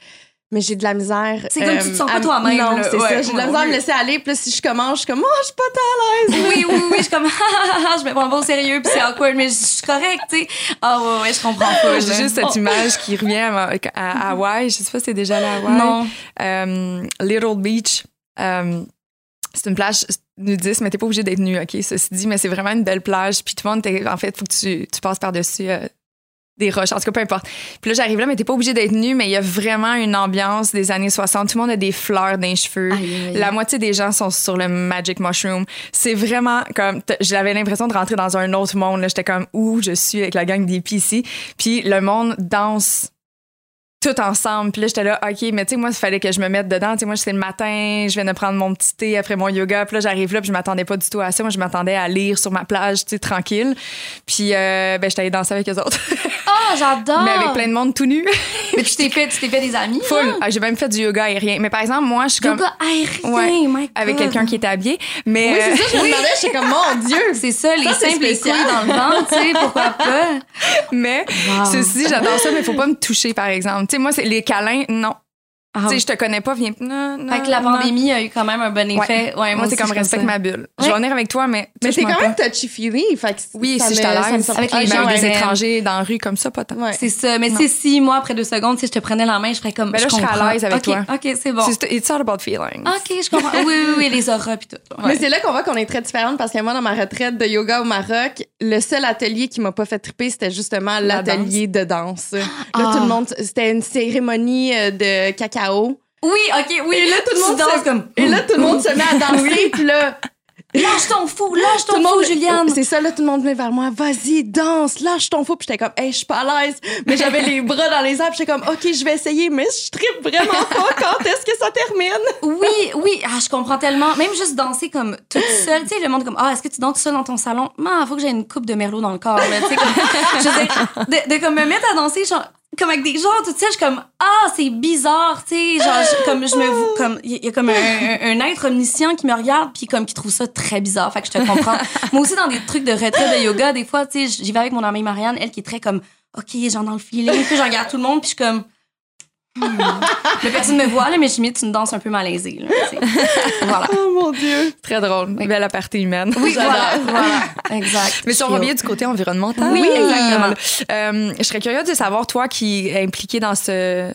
Mais j'ai de la misère. euh, C'est comme tu te sens pas à- toi-même, Non, c'est Ouais, ça. J'ai de la ouais, misère à me laisser aller. Puis là, si je commence, je suis comme, oh, je suis pas tant à l'aise. Oui, oui, oui, je suis comme, je me prends pas au sérieux, puis c'est awkward, mais je suis correcte, tu sais. Ah, ouais, ouais, je comprends pas. J'ai juste cette Oh. image qui revient à, à Hawaï. Je sais pas si t'es déjà allé à Hawaï. Non. Euh, Little Beach. euh, c'est une plage nudiste, mais t'es pas obligé d'être nu, OK? Ceci dit, mais c'est vraiment une belle plage. Puis tout le monde, en fait, faut que tu, tu passes par-dessus euh, des roches. En tout cas, peu importe. Puis là, j'arrive là, mais t'es pas obligé d'être nu, mais il y a vraiment une ambiance des années 60. Tout le monde a des fleurs dans les cheveux. Aïe, aïe, aïe. La moitié des gens sont sur le Magic Mushroom. C'est vraiment comme. J'avais l'impression de rentrer dans un autre monde. là. J'étais comme où je suis avec la gang des PC. Puis le monde danse tout ensemble. Puis là, j'étais là, OK, mais tu sais, moi, il fallait que je me mette dedans. Tu sais, moi, c'est le matin, je viens de prendre mon petit thé après mon yoga. Puis là, j'arrive là, puis je m'attendais pas du tout à ça. Moi, je m'attendais à lire sur ma plage, tu sais, tranquille. Puis, euh, ben, j'étais allée danser avec eux autres. Ah, j'adore! mais avec plein de monde tout nu. Mais tu t'es fait, tu t'es fait des amis? Full. Ah, J'ai même fait du yoga aérien. Mais par exemple, moi, je suis comme. Yoga aérien, Ouais, my Avec quelqu'un qui était habillé. Mais. Oui, c'est euh, ça, je me demandais. J'étais comme, mon Dieu. C'est ça, les simples les dans le ventre, tu sais, pourquoi pas? Mais Wow. ceci j'adore ça, mais faut pas me toucher, par exemple. Sais, moi, c'est les câlins, non. Ah, Tu sais, je te connais pas, viens. Non, non. fait que la non. pandémie a eu quand même un bon effet. Ouais, Moi, c'est comme je respecte ma bulle. Je Ouais. vais venir avec toi, mais. Mais t'es quand même pas. touchy-feely. Fait que Oui, ça si je sort- Avec les Mais gens, avec des ouais. étrangers dans la rue comme ça, pas tant. Ouais. C'est ça. Mais Non. tu sais, si moi, après deux secondes, si je te prenais la main, je ferais comme. Ben là, je serais à comprends. l'aise avec Ok, toi. OK, c'est bon. C'est- It's all about feelings. OK, je comprends. Oui, oui, oui, les auras puis tout. Ouais. Mais c'est là qu'on voit qu'on est très différentes parce que moi, dans ma retraite de yoga au Maroc, le seul atelier qui m'a pas fait triper, c'était justement La l'atelier de danse. Là, Ah. tout le monde, c'était une cérémonie euh, de Oui, OK, oui. Et là, tout le monde se- comme. Et là, tout le monde se met à danser, puis là, Lâche ton fou, lâche ton fou, Juliane. c'est ça, là, tout le monde venait vers moi, vas-y, danse, lâche ton fou. Puis j'étais comme, hey, je suis pas à l'aise. Mais j'avais les bras dans les airs, puis j'étais comme, OK, je vais essayer, mais je tripe vraiment pas quand est-ce que ça termine? Oui, oui, ah, je comprends tellement. Même juste danser comme toute seule, tu sais, le monde comme ah, est-ce que tu danses seule dans ton salon? Man, faut que j'ai une coupe de merlot dans le corps, là, tu sais, comme, je de, de comme me mettre à danser genre comme avec des gens toute seule, je suis comme ah, c'est bizarre, tu sais, genre je- comme je me comme il y a comme un, un- un être omniscient qui me regarde puis comme qui trouve ça très bizarre, fait que je te comprends. Moi aussi dans des trucs de retraite de yoga, des fois, tu sais, j'y vais avec mon amie Marianne, elle qui est très comme OK, genre dans le feeling, puis je regarde tout le monde puis je suis comme Hmm. Le personne me voit, là, mais j'imite une danse un peu malaisée. Là, voilà. Oh mon Dieu. Très drôle. Belle aparté humaine. Oui, voilà, voilà. Exact. Mais si on revient du côté environnemental. Oui, exactement. Euh, je serais curieuse de savoir, toi qui es impliqué dans ce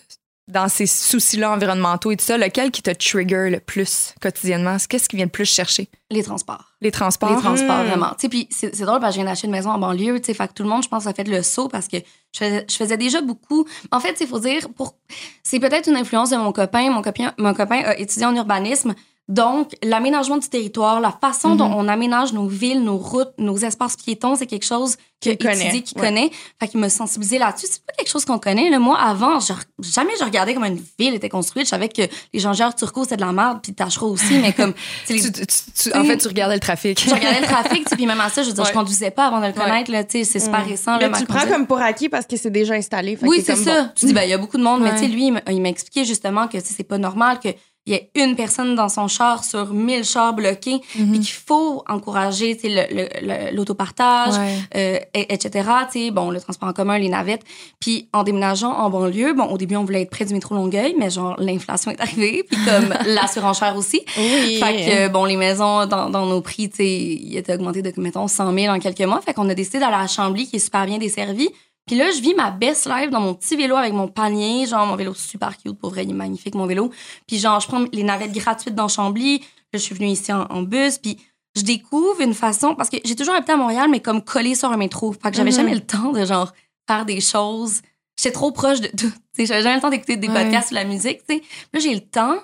dans ces soucis-là environnementaux et tout ça, lequel qui te trigger le plus quotidiennement? Qu'est-ce qui vient le plus chercher? Les transports. Les transports? Les transports, Mm. vraiment. Puis c'est drôle parce que je viens d'acheter une maison en banlieue, tu sais, fait que tout le monde, je pense, a fait le saut parce que je faisais, je faisais déjà beaucoup. En fait, il faut dire, pour c'est peut-être une influence de mon copain. Mon copain, mon copain a étudié en urbanisme. Donc, l'aménagement du territoire, la façon dont on aménage nos villes, nos routes, nos espaces piétons, c'est quelque chose qu'il Qu'il a connaît, ouais. connaît. Fait qu'il m'a sensibilisé là-dessus. C'est pas quelque chose qu'on connaît. Là. Moi, avant, jamais je regardais comment une ville était construite. Je savais que les changeurs turcos, c'était de la merde, puis Tachereau aussi, mais comme... tu sais, les- Tu- tu- tu- en fait, tu regardais le trafic. je regardais le trafic, puis même à ça, je veux dire, je Ouais. conduisais pas avant de le Ouais. connaître, là, tu sais, c'est super Mm. récent, là, tu le prends comme pour acquis parce que c'est déjà installé. Fait Oui, que c'est ça. bon. Tu dis, ben, il y a beaucoup de monde, mais Ouais. tu sais, lui, il m'a- expliqué justement que, c'est pas normal que. Il y a une personne dans son char sur 1000 chars bloqués, Mhm. puis qu'il faut encourager sais, le- le- le- l'autopartage, Ouais. euh, et- etc. Bon, le transport en commun, les navettes. Puis en déménageant en banlieue, bon, au début, on voulait être près du métro Longueuil, mais genre, l'inflation est arrivée, puis comme la surenchère aussi. Oui. Fait que, bon, les maisons dans, dans nos prix, tu sais, ils étaient augmentés de, mettons, 100 000 en quelques mois. Fait qu'on a décidé d'aller à Chambly, qui est super bien desservie. Puis là, je vis ma best life dans mon petit vélo avec mon panier. Genre, mon vélo super cute, pour vrai, il est magnifique, mon vélo. Puis genre, je prends les navettes gratuites dans Chambly. Là, je suis venue ici en, en bus. Puis je découvre une façon... Parce que j'ai toujours habité à Montréal, mais comme collée sur un métro. Fait que j'avais Mhm. jamais le temps de, genre, faire des choses. J'étais trop proche de tout. Tu sais, J'avais jamais le temps d'écouter des Ouais. podcasts ou la musique, tu sais. Là, j'ai le temps.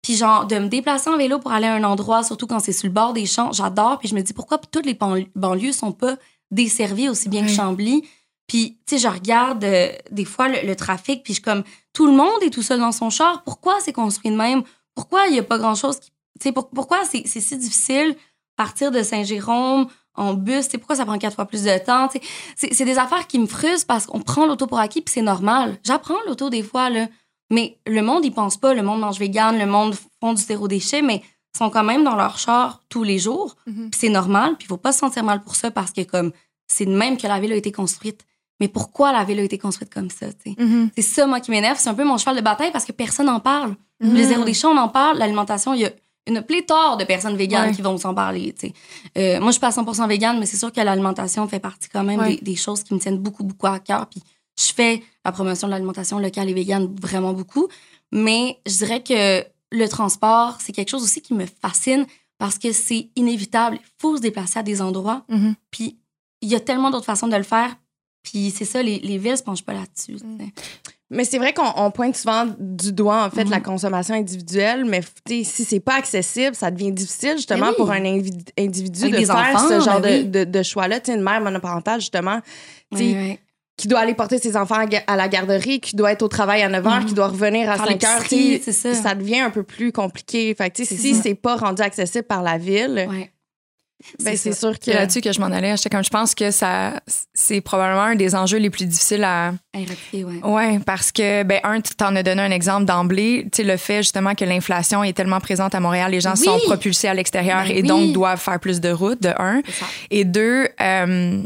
Puis genre, de me déplacer en vélo pour aller à un endroit, surtout quand c'est sur le bord des champs, j'adore. Puis je me dis, pourquoi toutes les banli- banlieues sont pas desservies aussi bien que. Chambly? Puis, tu sais, je regarde euh, des fois le, le trafic, puis je suis comme, tout le monde est tout seul dans son char. Pourquoi c'est construit de même? Pourquoi il n'y a pas grand-chose qui... Tu sais, pour- pourquoi c'est si difficile partir de Saint-Jérôme en bus? Tu sais, pourquoi ça prend quatre fois plus de temps? Tu sais, c'est des affaires qui me frustrent parce qu'on prend l'auto pour acquis, puis c'est normal. J'apprends l'auto des fois, là. Mais le monde, il pense pas. Le monde mange vegan, le monde font du zéro déchet, mais sont quand même dans leur char tous les jours. Mhm. Puis c'est normal, puis il faut pas se sentir mal pour ça parce que comme c'est de même que la ville a été construite. Mais pourquoi la ville a été construite comme ça? Mhm. C'est ça, moi, qui m'énerve. C'est un peu mon cheval de bataille parce que personne n'en parle. Mhm. Le zéro déchet, on en parle. L'alimentation, il y a une pléthore de personnes véganes Ouais. qui vont s'en parler. Euh, moi, je suis pas 100% végane, mais c'est sûr que l'alimentation fait partie quand même Ouais. des, des choses qui me tiennent beaucoup, beaucoup à cœur. Puis je fais la promotion de l'alimentation locale et végane vraiment beaucoup. Mais je dirais que le transport, c'est quelque chose aussi qui me fascine parce que c'est inévitable. Il faut se déplacer à des endroits. Mhm. Puis il y a tellement d'autres façons de le faire. Puis c'est ça, les, les villes se penchent pas là-dessus. sais. Mais c'est vrai qu'on on pointe souvent du doigt, en fait, la consommation individuelle, mais tu sais, si c'est pas accessible, ça devient difficile, justement, oui. pour un individu Avec de faire enfants, ce genre ben de, oui. de, de choix-là. Tu sais, une mère monoparentale, justement, tu sais, Ouais, ouais. qui doit aller porter ses enfants à, la garderie, qui doit être au travail à 9 h, Mhm. qui doit revenir à Faire 5 heures, tu l'épicerie, sais, c'est ça. ça devient un peu plus compliqué. Fait que, tu sais, C'est si c'est pas rendu accessible par la ville, Ouais. Ben, c'est sûr que. Là-dessus que je m'en allais. J'étais comme, je pense que ça, c'est probablement un des enjeux les plus difficiles à. RFP, ouais. Ouais, parce que, ben, un, tu t'en as donné un exemple d'emblée. Tu sais, le fait justement que l'inflation est tellement présente à Montréal, les gens Oui. sont propulsés à l'extérieur Ben et oui. donc doivent faire plus de routes, de un. Et deux, euh,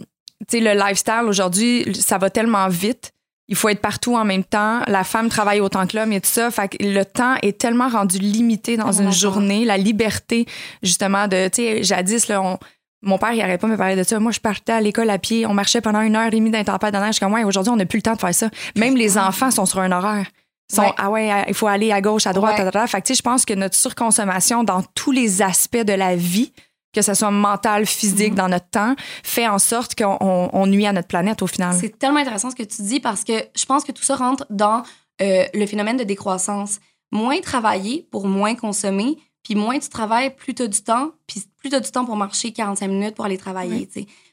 tu sais, le lifestyle aujourd'hui, ça va tellement vite. Il faut être partout en même temps. La femme travaille autant que l'homme et tout ça. Fait que le temps est tellement rendu limité dans Tellement une journée. La liberté, justement, de, tu sais, jadis, là, on- mon père, il arrêtait pas de me parler de ça. Moi, je partais à l'école à pied. On marchait pendant une heure et demie d'un tempête de neige. Comme, ouais, aujourd'hui, on n'a plus le temps de faire ça. Même les enfants sont sur un horaire. Ils Sont, Ouais. ah ouais, il faut aller à gauche, à droite, Ouais. ta, ta. Fait que, tu sais, je pense que notre surconsommation dans tous les aspects de la vie, que ce soit mental, physique, Mhm. dans notre temps, fait en sorte qu'on on- on nuit à notre planète au final. C'est tellement intéressant ce que tu dis parce que je pense que tout ça rentre dans euh, le phénomène de décroissance. Moins travailler pour moins consommer, puis moins tu travailles, plus tu as du temps, puis plus tu as du temps pour marcher 45 minutes pour aller travailler.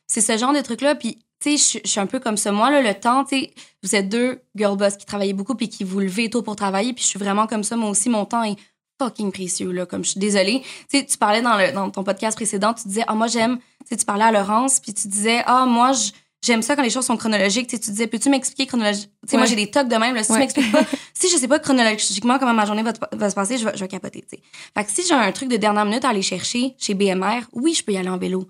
C'est ce genre de truc-là. Puis, tu sais, je- je suis un peu comme ça. Moi, là, le temps, tu sais, vous êtes deux girl boss qui travaillez beaucoup puis qui vous levez tôt pour travailler. Puis je suis vraiment comme ça. Moi aussi, mon temps est fucking précieux, là. Comme je suis désolée. Tu sais, tu parlais dans, le, dans ton podcast précédent, tu disais, ah, moi, j'aime. Tu sais, tu parlais à Laurence, puis tu disais, ah, moi, je- J'aime ça quand les choses sont chronologiques. Tu sais, tu disais, peux-tu m'expliquer chronologiquement? Tu sais, moi, j'ai des tocs de même. là. si Ouais. tu m'expliques pas, si je sais pas chronologiquement comment ma journée va, va se passer, je vais, je vais capoter. tu sais. Fait que si j'ai un truc de dernière minute à aller chercher chez BMR, oui, je peux y aller en vélo.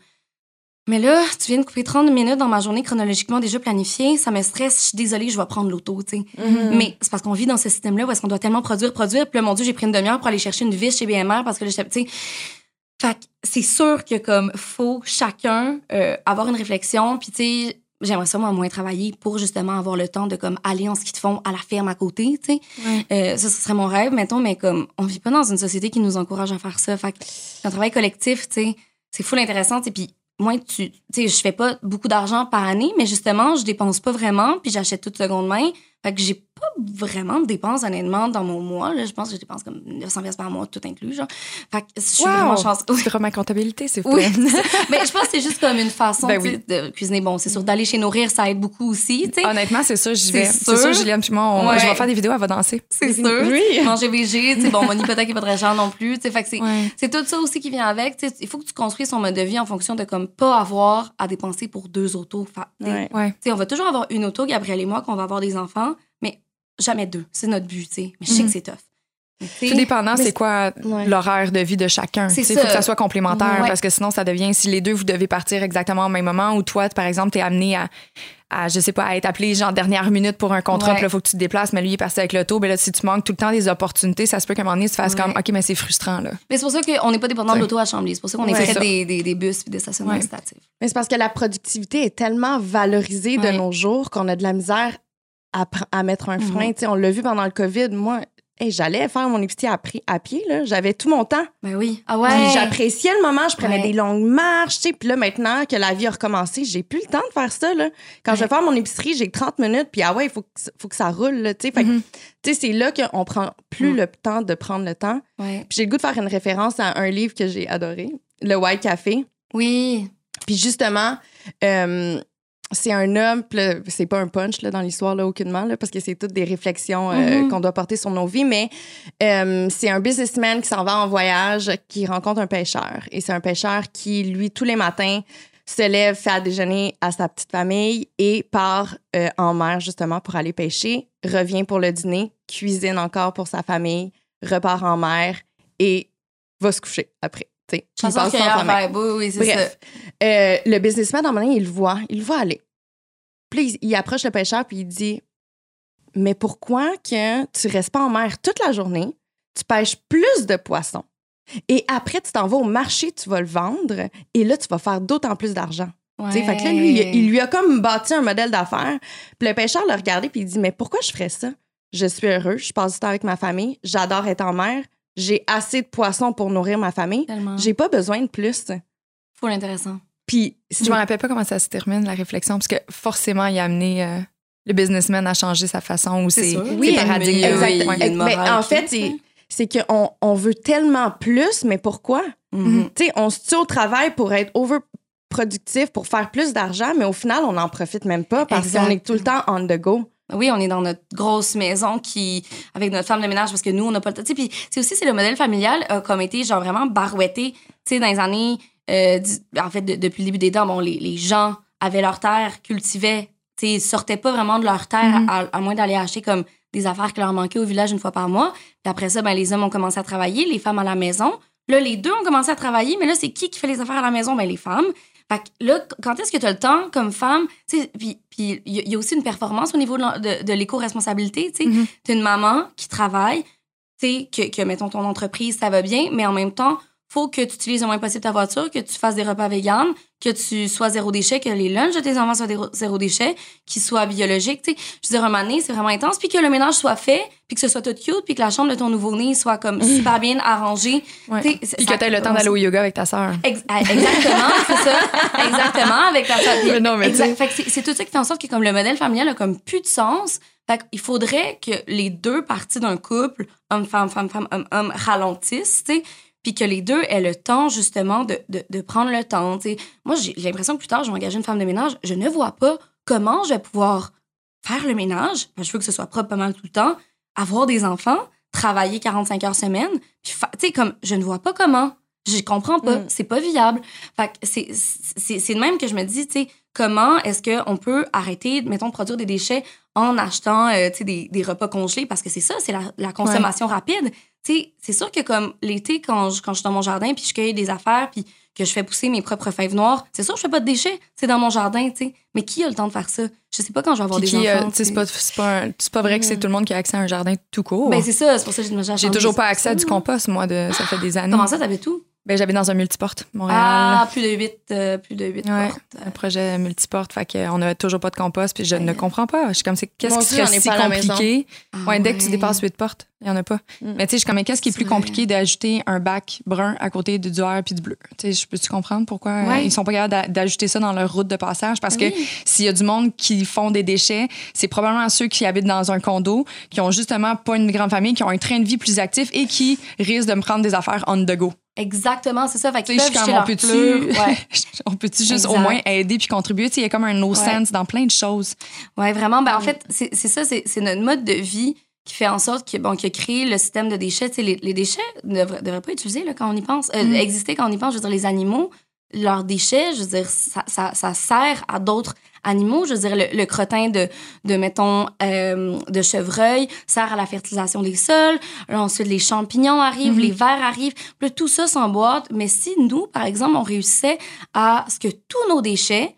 Mais là, tu viens de couper 30 minutes dans ma journée chronologiquement déjà planifiée. Ça me stresse. Je suis désolée, je vais prendre l'auto, tu sais. Mhm. Mais c'est parce qu'on vit dans ce système-là où est-ce qu'on doit tellement produire, produire. Puis là, mon Dieu, j'ai pris une demi-heure pour aller chercher une vis chez BMR parce que là, j'étais, tu sais. Fait que c'est sûr que comme faut chacun euh, avoir une réflexion. Puis tu sais, j'aimerais ça moi moins travailler pour justement avoir le temps de comme aller en ski de fond à la ferme à côté, tu sais. Ouais. Euh, ça, ce serait mon rêve, mettons, mais comme on vit pas dans une société qui nous encourage à faire ça. Fait que un travail collectif, tu sais, c'est full intéressant, sais. Puis moi, tu sais, je fais pas beaucoup d'argent par année, mais justement, je dépense pas vraiment, puis j'achète tout de seconde main. Fait que j'ai pas vraiment de dépenses, honnêtement, dans mon mois. Là. Je pense que je dépense comme 900 pièces par mois, tout inclus, genre. Fait que je suis Wow! vraiment chanceuse. Tu feras ma comptabilité, vous Oui, mais je pense que c'est juste comme une façon Ben oui. de cuisiner. Bon, c'est sûr, d'aller chez Nourrir, ça aide beaucoup aussi. Honnêtement, c'est ça, j'y C'est vais. C'est sûr. sûr, Juliane, puis moi, on- Ouais. je vais faire des vidéos, elle va danser. C'est sûr. Oui. Manger végé, bon, mon hypothèque est pas très chère non plus. Fait que c'est, Ouais. c'est tout ça aussi qui vient avec. tu sais. Il faut que tu construises son mode de vie en fonction de comme pas avoir à dépenser pour deux autos. Fa- tu sais, Ouais. On va toujours avoir une auto, Gabriel et moi, qu'on va avoir des enfants, jamais deux. C'est notre but, tu sais. Mais je sais Mhm. que c'est tough. T'sais, Tout dépendant, Mais c'est quoi Ouais. l'horaire de vie de chacun. C'est Il faut que ça soit complémentaire Ouais. parce que sinon, ça devient, si les deux, vous devez partir exactement au même moment ou toi, par exemple, t'es amené à, à, je sais pas, à être appelé genre dernière minute pour un contrat, Ouais. puis là, faut que tu te déplaces, mais lui, il est parti avec l'auto. Ben là, si tu manques tout le temps des opportunités, ça se peut qu'à un moment donné, tu fasses Ouais. comme, OK, mais c'est frustrant, là. Mais c'est pour ça qu'on n'est pas dépendant de l'auto à Chambly. C'est pour ça qu'on est C'est des, des, des bus et des stationnements Ouais. incitatifs. Mais c'est parce que la productivité est tellement valorisée de nos jours qu'on a de la misère à, mettre un frein. Mhm. On l'a vu pendant le COVID. Moi, hey, j'allais faire mon épicerie à, pied. là. J'avais tout mon temps. Ben oui. Ah ouais. J'appréciais le moment. Je prenais Ouais. des longues marches. tu sais. Puis là, maintenant que la vie a recommencé, j'ai plus le temps de faire ça. Là. Quand je vais faire mon épicerie, j'ai 30 minutes. Puis ah ouais, il faut, que ça- faut que ça roule. là, tu sais. Mhm. c'est là qu'on prend plus Mhm. le temps de prendre le temps. Ouais. Puis j'ai le goût de faire une référence à un livre que j'ai adoré, Le White Café. Oui. Puis justement, euh, c'est un homme, c'est pas un punch là, dans l'histoire, là, aucunement, là, parce que c'est toutes des réflexions euh, Mhm. qu'on doit porter sur nos vies, mais euh, c'est un businessman qui s'en va en voyage, qui rencontre un pêcheur. Et c'est un pêcheur qui, lui, tous les matins, se lève, fait à déjeuner à sa petite famille et part euh, en mer, justement, pour aller pêcher, revient pour le dîner, cuisine encore pour sa famille, repart en mer et va se coucher après. tu sais. Puis il Chasseur passe sans cueilleur sommeil. vibe. Oui, oui, c'est Bref, euh, le businessman, à un moment donné, il le voit, il le voit aller. Puis là, il, il approche le pêcheur puis il dit Mais pourquoi que tu restes pas en mer toute la journée, tu pêches plus de poissons et après tu t'en vas au marché, tu vas le vendre et là tu vas faire d'autant plus d'argent. Fait que là, lui, il, il lui a comme bâti un modèle d'affaires. Puis le pêcheur l'a regardé puis il dit Mais pourquoi je ferais ça? Je suis heureux, je passe du temps avec ma famille, j'adore être en mer, j'ai assez de poissons pour nourrir ma famille, j'ai pas besoin de plus. Full intéressant. Puis Je me rappelle pas comment ça se termine, la réflexion, parce que forcément, il a amené euh, le businessman à changer sa façon ou C'est ses, Oui, paradigmes. mais- de- oui, Exact. il y a une Mais en fait, c'est, c'est qu'on on veut tellement plus, mais pourquoi? Tu sais, on se tue au travail pour être overproductif, pour faire plus d'argent, mais au final, on n'en profite même pas parce qu'on est tout le temps on the go. Oui, on est dans notre grosse maison qui avec notre femme de ménage parce que nous on n'a pas le temps. Tu sais, puis c'est aussi c'est le modèle familial a comme été genre vraiment barouetté. Tu sais dans les années euh, en fait de- depuis le début des temps, bon les, les gens avaient leur terre, cultivaient, ils sortaient pas vraiment de leur terre Mhm. à, à moins d'aller acheter comme des affaires qui leur manquaient au village une fois par mois. Puis après ça ben les hommes ont commencé à travailler, les femmes à la maison. Là les deux ont commencé à travailler, mais là c'est qui qui fait les affaires à la maison? Ben les femmes. Fait que là, quand est-ce que tu as le temps comme femme? Puis il y, a- il y a aussi une performance au niveau de, de, de l'éco-responsabilité. tu. T'es une maman qui travaille, tu que, que, mettons, ton entreprise, ça va bien, mais en même temps, faut que tu utilises au moins possible ta voiture, que tu fasses des repas véganes, que tu sois zéro déchet, que les lunchs de tes enfants soient zéro déchet, qu'ils soient biologiques, tu sais. Je veux dire, un c'est vraiment intense, puis que le ménage soit fait, puis que ce soit tout cute, puis que la chambre de ton nouveau-né soit comme super bien arrangée. Ouais. Puis ça- que tu le temps d'aller au yoga avec ta sœur. Ex- ah, exactement, c'est ça. Exactement, avec la famille. Mais non, mais c'est tout ça qui fait en sorte que comme le modèle familial a comme plus de sens. Fait qu'il faudrait que les deux parties d'un couple, homme, femme, femme, femme, homme, homme, ralentissent, tu sais, puis que les deux aient le temps justement de, de, de prendre le temps. Moi, j'ai l'impression que plus tard, je vais engager une femme de ménage. Je ne vois pas comment je vais pouvoir faire le ménage. que je veux que ce soit propre pas mal tout le temps, avoir des enfants, travailler 45 heures semaine, puis tu sais, comme, je ne vois pas comment. Je comprends pas. Mm. C'est pas viable. Fait que c'est, c'est, c'est de même que je me dis, tu sais, comment est-ce qu'on peut arrêter, mettons, de produire des déchets en achetant, euh, des, des repas congelés? Parce que c'est ça, c'est la, la consommation rapide. Tu sais, c'est sûr que comme l'été, quand je, quand je suis dans mon jardin, puis je cueille des affaires, puis que je fais pousser mes propres fèves noires, c'est sûr que je fais pas de déchets. C'est dans mon jardin, tu sais. Mais qui a le temps de faire ça? Je sais pas quand je vais avoir Puis des qui, euh, enfants. c'est pas, c'est pas, un- c'est pas vrai que c'est Mm. tout le monde qui a accès à un jardin tout court. Ben, c'est ça, c'est pour ça que j'ai J'ai toujours pas accès à du compost, moi, de, ça fait des années. Comment ça, t'avais tout? Ben, j'habite dans un multiporte, Montréal. Ah, plus de 8, plus de 8 Ouais. portes. Un projet multiporte, fait qu'on a toujours pas de compost, puis je ne comprends pas. Je suis comme, c'est qu'est-ce qui serait si compliqué? Ah Ouais, dès que tu dépasses 8 portes, il y en a pas. Mm. Mais tu sais, je suis comme, qu'est-ce qui est plus vrai. compliqué d'ajouter un bac brun à côté du vert puis du bleu? Tu sais, je peux-tu comprendre pourquoi euh, Ouais. ils sont pas capables d'a- d'ajouter ça dans leur route de passage? Parce que s'il y a du monde qui font des déchets, c'est probablement ceux qui habitent dans un condo, qui ont justement pas une grande famille, qui ont un train de vie plus actif et qui risquent de me prendre des affaires on the go. Exactement, c'est ça. Fait qu'ils peuvent comme, on peut-tu. Ouais. on peut-tu juste au moins aider puis contribuer? Il y a comme un no Ouais. sense dans plein de choses. Ouais, vraiment. Ben, en fait, c'est ça, c'est notre mode de vie qui fait en sorte que, bon, qui a créé le système de déchets. Les, les déchets ne devraient, devraient pas utiliser là, quand on y pense, euh, Mm. exister quand on y pense. Je veux dire, les animaux leurs déchets, je veux dire, ça, ça, ça sert à d'autres animaux. Je veux dire, le, le crottin de, de mettons, euh, de chevreuil sert à la fertilisation des sols. Là, ensuite, les champignons arrivent, Mhm. les vers arrivent. Puis là, tout ça s'emboîte. Mais si nous, par exemple, on réussissait à ce que tous nos déchets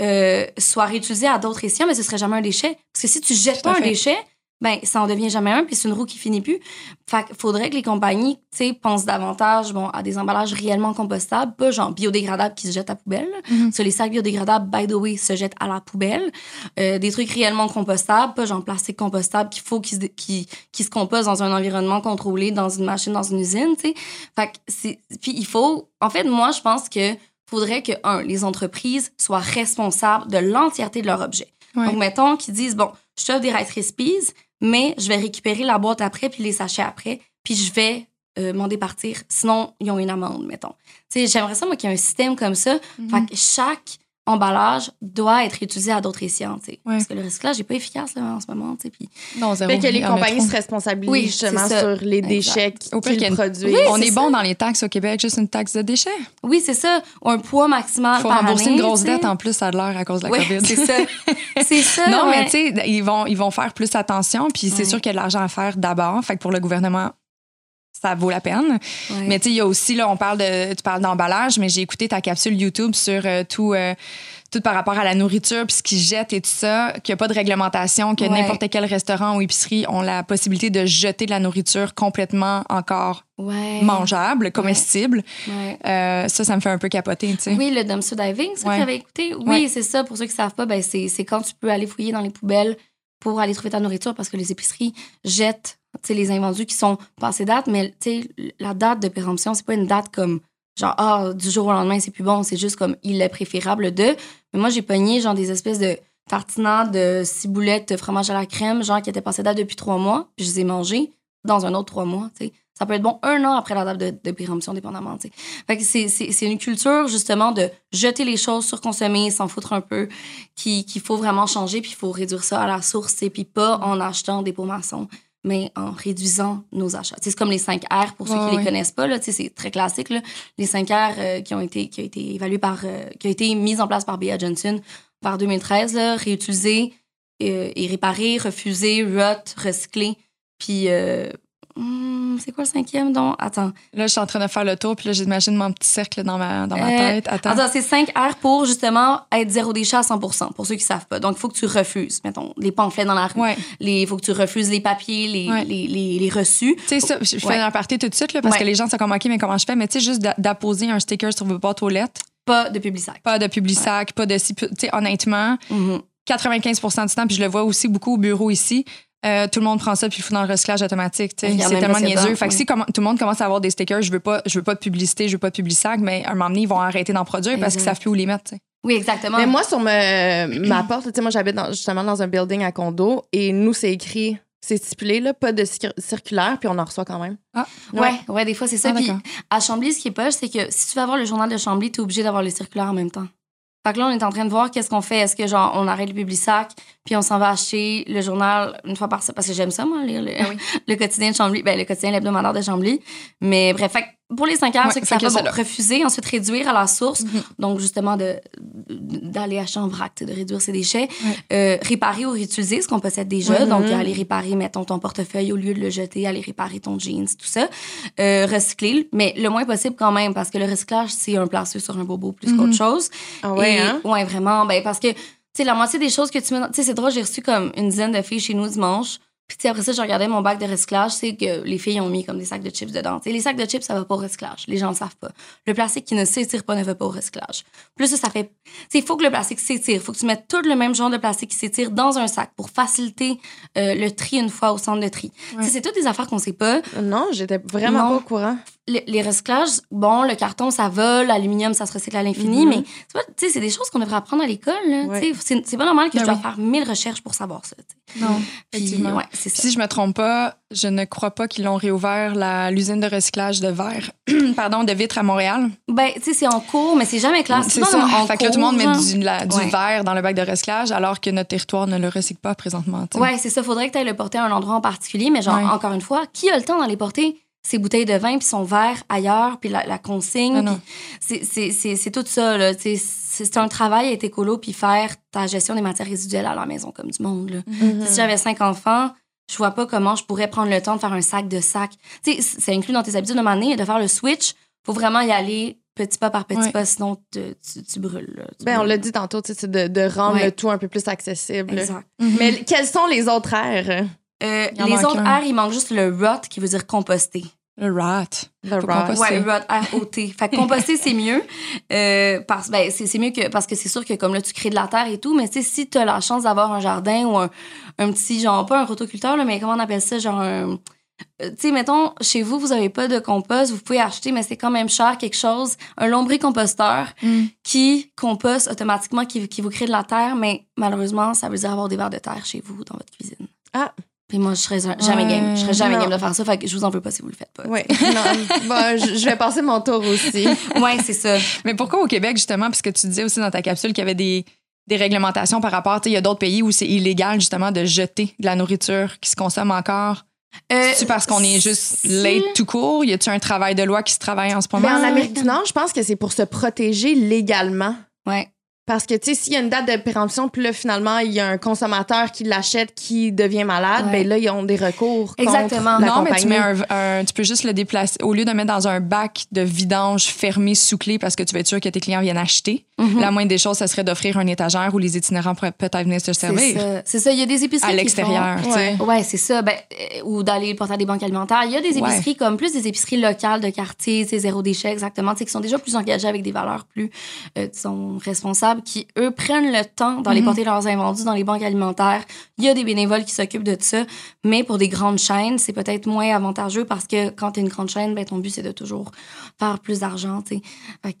euh, soient réutilisés à d'autres récipients, mais ce serait jamais un déchet. Parce que si tu jettes pas un déchet, ben ça en devient jamais un, puis c'est une roue qui finit plus. Fait qu'il faudrait que les compagnies, tu sais, pensent davantage, bon, à des emballages réellement compostables, pas genre biodégradables qui se jettent à la poubelle. Mhm. Sur les sacs biodégradables, by the way, se jettent à la poubelle. Euh, des trucs réellement compostables, pas genre plastique compostable qu'il faut qu'ils se, qui, qui se compostent dans un environnement contrôlé, dans une machine, dans une usine, tu sais. Fait que c'est, puis il faut, en fait, moi, je pense que faudrait que, un, les entreprises soient responsables de l'entièreté de leur objet. Ouais. Donc, mettons qu'ils disent, bon, je t'offre des Rice Krispies, mais je vais récupérer la boîte après puis les sachets après, puis je vais euh, m'en départir. Sinon, ils ont une amende, mettons. Tu sais, j'aimerais ça, moi, qu'il y ait un système comme ça. Mhm. Fait que chaque emballage doit être utilisé à d'autres escients, tu sais. Ouais. Parce que le recyclage n'est pas efficace, là, en ce moment, tu sais. Puis Non, zéro. Fait que les compagnies se responsabilisent Oui, justement sur les déchets qu'ils produisent. Oui, On est bon dans les taxes au Québec, juste une taxe de déchets. oui, c'est ça. Un poids maximal Il faut par rembourser année, une grosse dette en plus à l'heure à cause de la Oui, COVID. c'est ça. c'est ça, Non, ouais. mais tu sais, ils vont, ils vont faire plus attention, puis c'est Ouais. sûr qu'il y a de l'argent à faire d'abord. Fait que pour le gouvernement, ça vaut la peine. Ouais. Mais tu sais, il y a aussi, là, on parle de, tu parles d'emballage, mais j'ai écouté ta capsule YouTube sur euh, tout, euh, tout par rapport à la nourriture, puis ce qu'ils jettent et tout ça, qu'il n'y a pas de réglementation, que Ouais. n'importe quel restaurant ou épicerie ont la possibilité de jeter de la nourriture complètement encore Ouais. mangeable, comestible. Euh, ça, ça me fait un peu capoter, tu sais. Oui, le dumpster diving, ça que j'avais écouté? Oui, c'est ça. Pour ceux qui ne savent pas, ben, c'est quand tu peux aller fouiller dans les poubelles pour aller trouver ta nourriture parce que les épiceries jettent tu les invendus qui sont passés date. Mais la date de péremption, c'est pas une date comme genre, ah, du jour au lendemain, c'est plus bon. C'est juste comme il est préférable de. Mais moi, j'ai pogné genre des espèces de tartinades de ciboulettes, fromage à la crème, genre qui étaient passés date depuis trois mois. Puis je les ai mangés dans un autre trois mois. Ça peut être bon un an après la date de, de péremption, dépendamment, que c'est- une culture, justement, de jeter les choses, surconsommer, s'en foutre un peu, qui- qu'il faut vraiment changer, puis il faut réduire ça à la source, sais, puis pas en achetant des pots maçons, mais en réduisant nos achats. C'est comme les 5 R, pour ceux Ouais, qui ouais. les connaissent pas, là, c'est très classique, là. Les 5 R euh, qui ont été, qui ont été évalués par, euh, qui ont été mis en place par Bea Johnson vers 2013, là, réutiliser euh, et réparer, refuser, rot, recycler, puis... hmm, c'est quoi le cinquième, donc? Attends. Là, je suis en train de faire le tour, puis là, j'imagine mon petit cercle dans ma, dans ma Euh, tête. Attends. Attends, c'est 5 R pour justement être zéro déchet à 100 pour ceux qui savent pas. Donc, il faut que tu refuses, mettons, les pamphlets dans la rue. Ouais. Il faut que tu refuses les papiers, les, Ouais. les, les, les reçus. Tu sais, ça, je fais un aparté tout de suite, là, parce que les gens sont comme, OK, mais comment je fais? Mais tu sais, juste d'a- d'apposer un sticker sur vos boîtes aux lettres, Pas de public-sac. pas de public-sac, pas de... Tu sais, honnêtement, Mhm. 95% du temps, puis je le vois aussi beaucoup au bureau ici, euh, tout le monde prend ça puis le fout dans le recyclage automatique. C'est tellement niaiseux. Fait que si tout le monde commence à avoir des stickers, je veux pas, je veux pas de publicité, je veux pas de public-sac, mais à un moment donné, ils vont arrêter d'en produire parce qu'ils Exact. savent plus où les mettre. Oui, exactement. Mais moi, sur ma porte, moi, j'habite dans- justement dans un building à condo et nous, c'est écrit, c'est stipulé, là, pas de cir- circulaire, puis on en reçoit quand même. ouais, ouais, des fois, c'est ça. Ah, Puis à Chambly, ce qui est poche, c'est que si tu veux avoir le journal de Chambly, tu es obligé d'avoir le circulaire en même temps. Fait que là, on est en train de voir qu'est-ce qu'on fait. Est-ce que, genre, on arrête le public-sac, puis on s'en va acheter le journal une fois par semaine? Parce que j'aime ça, moi, lire le, Ah oui. le quotidien de Chambly. Ben, le quotidien hebdomadaire de Chambly. Mais bref, fait que pour les 5 heures, Ouais, c'est que fait ça que va c'est bon, là. refuser, ensuite réduire à la source. Mhm. Donc, justement, d'aller acheter en vrac, de réduire ses déchets. Ouais. Euh, réparer ou réutiliser ce qu'on possède déjà. Donc, aller réparer, mettons, ton portefeuille au lieu de le jeter, aller réparer ton jeans, tout ça. Euh, recycler, mais le moins possible quand même, parce que le recyclage, c'est un placé sur un bobo plus qu'autre chose. Ah ouais, Et- hein? Ouais, vraiment. Ben, parce que, tu sais, la moitié des choses que tu mets Tu sais, c'est drôle, j'ai reçu comme une dizaine de filles chez nous dimanche. Puis, après ça, je regardais mon bac de recyclage, c'est que les filles ont mis comme des sacs de chips dedans. Tu sais, les sacs de chips, ça va pas au recyclage. Les gens le savent pas. Le plastique qui ne s'étire pas ne va pas au recyclage. Plus ça, ça fait. Il faut que le plastique s'étire. Il faut que tu mettes tout le même genre de plastique qui s'étire dans un sac pour faciliter euh, le tri une fois au centre de tri. Tu sais, c'est toutes des affaires qu'on sait pas Non, j'étais vraiment Non. pas au courant. Le- les recyclages, bon, le carton, ça va, l'aluminium, ça se recycle à l'infini, Mhm. mais tu sais, c'est des choses qu'on devrait apprendre à l'école. Ouais. C'est pas normal que Ben je dois oui. faire mille recherches pour savoir ça. Non. Puis, ouais, ça. Si je me trompe pas, je ne crois pas qu'ils l'ont réouvert la- l'usine de recyclage de verre, pardon, de vitres à Montréal. Ben, tu sais, c'est en cours, mais c'est jamais clair. C'est ça. en Fait que là, tout le cours, monde met du, la- du Ouais. verre dans le bac de recyclage alors que notre territoire ne le recycle pas présentement. Ouais, c'est ça. Faudrait que tu ailles le porter à un endroit en particulier, mais genre, encore une fois, qui a le temps d'aller porter ses bouteilles de vin puis son verre ailleurs puis la, la consigne. Non. c'est- tout ça. C'est un travail être écolo puis faire ta gestion des matières résiduelles à la maison comme du monde. Là. Mhm. Si j'avais cinq enfants, je vois pas comment je pourrais prendre le temps de faire un sac de sac. C'est inclus dans tes habitudes de m'année de faire le switch. Faut vraiment y aller petit pas par petit Ouais. pas, sinon te- tu, tu brûles. là. Tu Ben, on l'a dit tantôt, de, de rendre Ouais. le tout un peu plus accessible. Exact. Mais l- quels sont les autres airs? Euh, les autres un. airs, il manque juste le rot qui veut dire composter. Le Faut Rock. composter. Ouais, rot, R-O-T. Fait que composter, c'est mieux. Euh, parce, ben, c'est, c'est mieux que, parce que c'est sûr que comme là, tu crées de la terre et tout, mais tu sais, si tu as la chance d'avoir un jardin ou un, un petit, genre, pas un rotoculteur, là, mais comment on appelle ça, genre un. euh, Tu sais, mettons, chez vous, vous avez pas de compost, vous pouvez acheter, mais c'est quand même cher quelque chose, un lombricomposteur Mm. qui composte automatiquement, qui, qui vous crée de la terre, mais malheureusement, ça veut dire avoir des vers de terre chez vous, dans votre cuisine. Ah. Puis moi, je serais jamais Ouais. game. Je serais jamais Non. game de faire ça, fait que je vous en veux pas si vous le faites pas. Oui. Non, bon, je, je vais passer mon tour aussi. Ouais, c'est ça. Mais pourquoi au Québec, justement, parce que tu disais aussi dans ta capsule qu'il y avait des, des réglementations par rapport, tu sais, il y a d'autres pays où c'est illégal, justement, de jeter de la nourriture qui se consomme encore? Euh, C'est parce qu'on est juste si- late tout court? Y a-tu un travail de loi qui se travaille en ce moment? Mais en. Amérique du Nord, je pense que c'est pour se protéger légalement. Ouais. Parce que, tu sais, s'il y a une date de péremption, puis là, finalement, il y a un consommateur qui l'achète, qui devient malade, Ouais. ben là, ils ont des recours contre Exactement. la non, mais tu, mets un, un- tu peux juste le déplacer. Au lieu de mettre dans un bac de vidange fermé sous clé parce que tu veux être sûr que tes clients viennent acheter, Mhm. la moindre des choses, ça serait d'offrir une étagère où les itinérants pourraient peut-être venir se servir. C'est ça. Il y a des épiceries à l'extérieur. font- tu sais. Ouais, c'est ça. Ben, euh, ou d'aller porter à des banques alimentaires. Il y a des Ouais. épiceries comme plus des épiceries locales de quartier, c'est zéro déchet, exactement, tu sais, qui sont déjà plus engagées avec des valeurs plus, euh, disons, responsables, qui, eux, prennent le temps d'aller Mhm. porter leurs invendus dans les banques alimentaires. Il y a des bénévoles qui s'occupent de ça, mais pour des grandes chaînes, c'est peut-être moins avantageux parce que quand tu es une grande chaîne, ben, ton but, c'est de toujours faire plus d'argent, tu sais.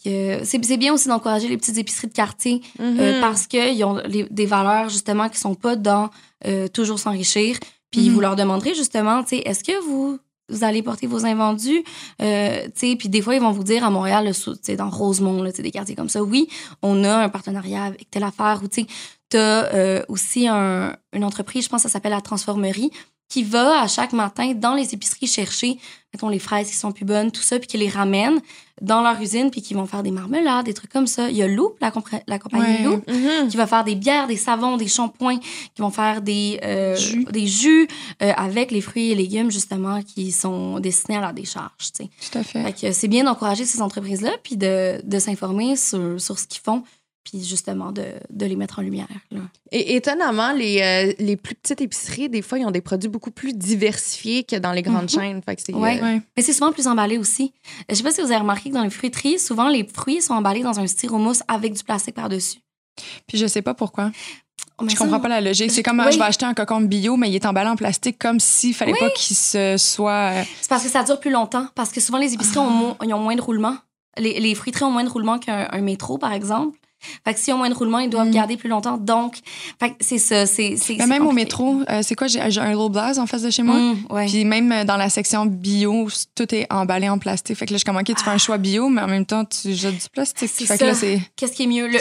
Euh, c'est bien aussi d'encourager les petites épiceries de quartier Mhm. euh, parce qu'ils ont les- des valeurs justement qui sont pas dans euh, toujours s'enrichir. Puis Mhm. vous leur demanderez justement, tu sais, est-ce que vous vous allez porter vos invendus, euh, tu sais, puis des fois ils vont vous dire à Montréal, sais, dans Rosemont, là, tu sais, des quartiers comme ça, oui, on a un partenariat avec telle affaire ou tu t'as euh, aussi un, une entreprise, je pense ça s'appelle la Transformerie, qui va à chaque matin dans les épiceries chercher, mettons, les fraises qui sont plus bonnes, tout ça, puis qui les ramènent dans leur usine, puis qui vont faire des marmelades, des trucs comme ça. Il y a Loop, la, compagnie Ouais. Loop, Mhm. qui va faire des bières, des savons, des shampoings, qui vont faire des euh, Jus. des jus euh, avec les fruits et légumes, justement, qui sont destinés à la décharge, tu sais. Tout à fait. Fait que c'est bien d'encourager ces entreprises-là, puis de, de s'informer sur, sur ce qu'ils font, puis justement de, de les mettre en lumière. Là. Et étonnamment, les, euh, les plus petites épiceries, des fois, ils ont des produits beaucoup plus diversifiés que dans les grandes Mhm. chaînes. Fait que c'est, Ouais. euh, Ouais. Mais c'est souvent plus emballé aussi. Je sais pas si vous avez remarqué que dans les fruiteries, souvent les fruits sont emballés dans un styromousse avec du plastique par-dessus. Puis je sais pas pourquoi. Oh, mais Je ça, comprends pas la logique. C'est comme Oui. je vais acheter un cocon bio, mais il est emballé en plastique comme s'il fallait Oui. pas qu'il se soit. euh, C'est parce que ça dure plus longtemps. Parce que souvent, les épiceries ont, mo- ils ont moins de roulement. Les, les fruiteries ont moins de roulement qu'un un métro, par exemple. Fait que s'ils ont moins de roulement, ils doivent Mm. garder plus longtemps. Donc, c'est ça. C'est, même au métro, euh, c'est quoi? J'ai un Little Blaze en face de chez moi? Mm, ouais. Puis même euh, dans la section bio, tout est emballé en plastique. Fait que là, je suis comme, OK, tu fais un choix bio, mais en même temps, tu jettes du plastique. Ah. Fait que là, c'est. Qu'est-ce qui est mieux? Le,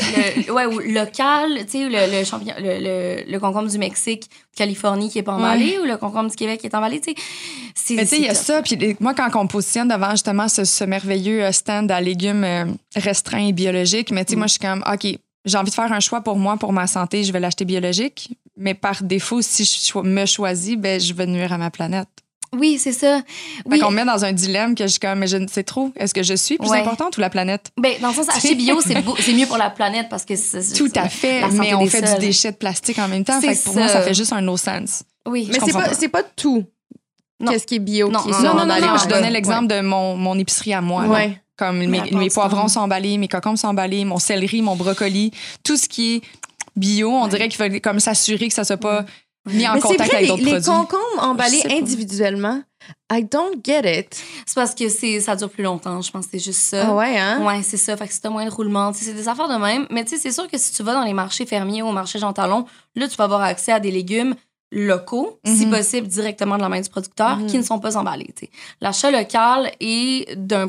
le- ouais, ou local, tu sais, le, le champignon, le, le, le concombre du Mexique, Californie qui est pas emballé, ou le concombre du Québec qui est emballé, tu sais. Mais tu sais, il y a ça. Puis moi, quand on positionne devant justement ce, ce merveilleux euh, stand à légumes euh, restreints et biologiques, mais tu sais, Mm. moi, je suis comme, OK, j'ai envie de faire un choix pour moi, pour ma santé, je vais l'acheter biologique. Mais par défaut, si je me choisis, ben, je vais nuire à ma planète. Oui, c'est ça. Fait Oui. qu'on me met dans un dilemme que je suis comme, mais je ne sais trop. Est-ce que je suis plus Ouais. importante ou la planète? Ben, dans le sens, acheter bio, c'est, mieux pour la planète parce que c'est. Tout à fait. Mais on fait du déchet de plastique en même temps. Fait que pour moi, ça. fait juste un no sense. Oui. Mais c'est pas, pas. c'est pas tout. Qu'est-ce qui est bio Non, qui est non, Non, non, Je donnais l'exemple de mon, mon épicerie à moi. là. Ouais. Comme mes, poivrons temps. sont emballés, mes concombres sont emballés, mon céleri, mon brocoli, tout ce qui est bio, on dirait qu'il faut comme s'assurer que ça soit pas mis en Mais c'est contact vrai, avec les, concombres emballés individuellement, I don't get it. C'est parce que c'est, ça dure plus longtemps, je pense c'est juste ça. Ah ouais, hein? Ouais, c'est ça. Fait que t'as moins de roulement, tu c'est des affaires de même. Mais tu sais, c'est sûr que si tu vas dans les marchés fermiers ou au marché Jean Talon, là, tu vas avoir accès à des légumes locaux, si Mhm. possible directement de la main du producteur, Mhm. qui ne sont pas emballés. tu. L'achat local et d'un,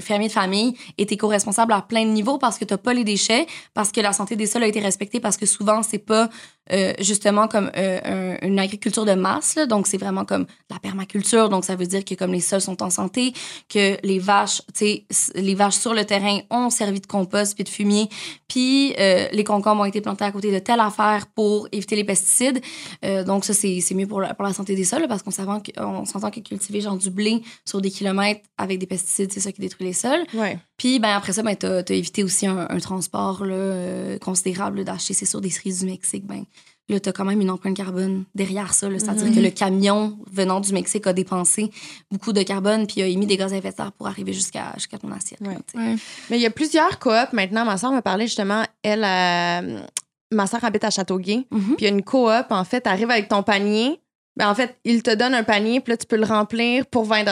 fermier de famille est éco-responsable à plein de niveaux parce que t'as pas les déchets, parce que la santé des sols a été respectée, parce que souvent, c'est pas euh, justement comme euh, un- une agriculture de masse. Donc, c'est vraiment comme la permaculture. Donc, ça veut dire que comme les sols sont en santé, que les vaches, tu sais, les vaches sur le terrain ont servi de compost puis de fumier, puis euh, les concombres ont été plantés à côté de telle affaire pour éviter les pesticides. Donc, ça, c'est mieux pour la, pour la santé des sols parce qu'on s'entend que cultiver genre du blé sur des kilomètres avec des pesticides, c'est ça qui détruit les sols. Ouais. Puis ben, après ça, ben, tu as, évité aussi un, un transport là, euh, considérable d'acheter, c'est sûr, des cerises du Mexique. Ben, là, tu as quand même une empreinte carbone derrière ça. là. C'est-à-dire Mhm. que le camion venant du Mexique a dépensé beaucoup de carbone puis a émis des gaz à effet de serre pour arriver jusqu'à jusqu'à ton assiette. Ouais. tu. Ouais. Mais il y a plusieurs coops maintenant. Ma soeur m'a parlé justement, elle, euh, ma soeur habite à Châteauguay. Mhm. Puis il y a une coop, en fait, arrive avec ton panier. Ben, en fait, il te donne un panier, puis là, tu peux le remplir pour 20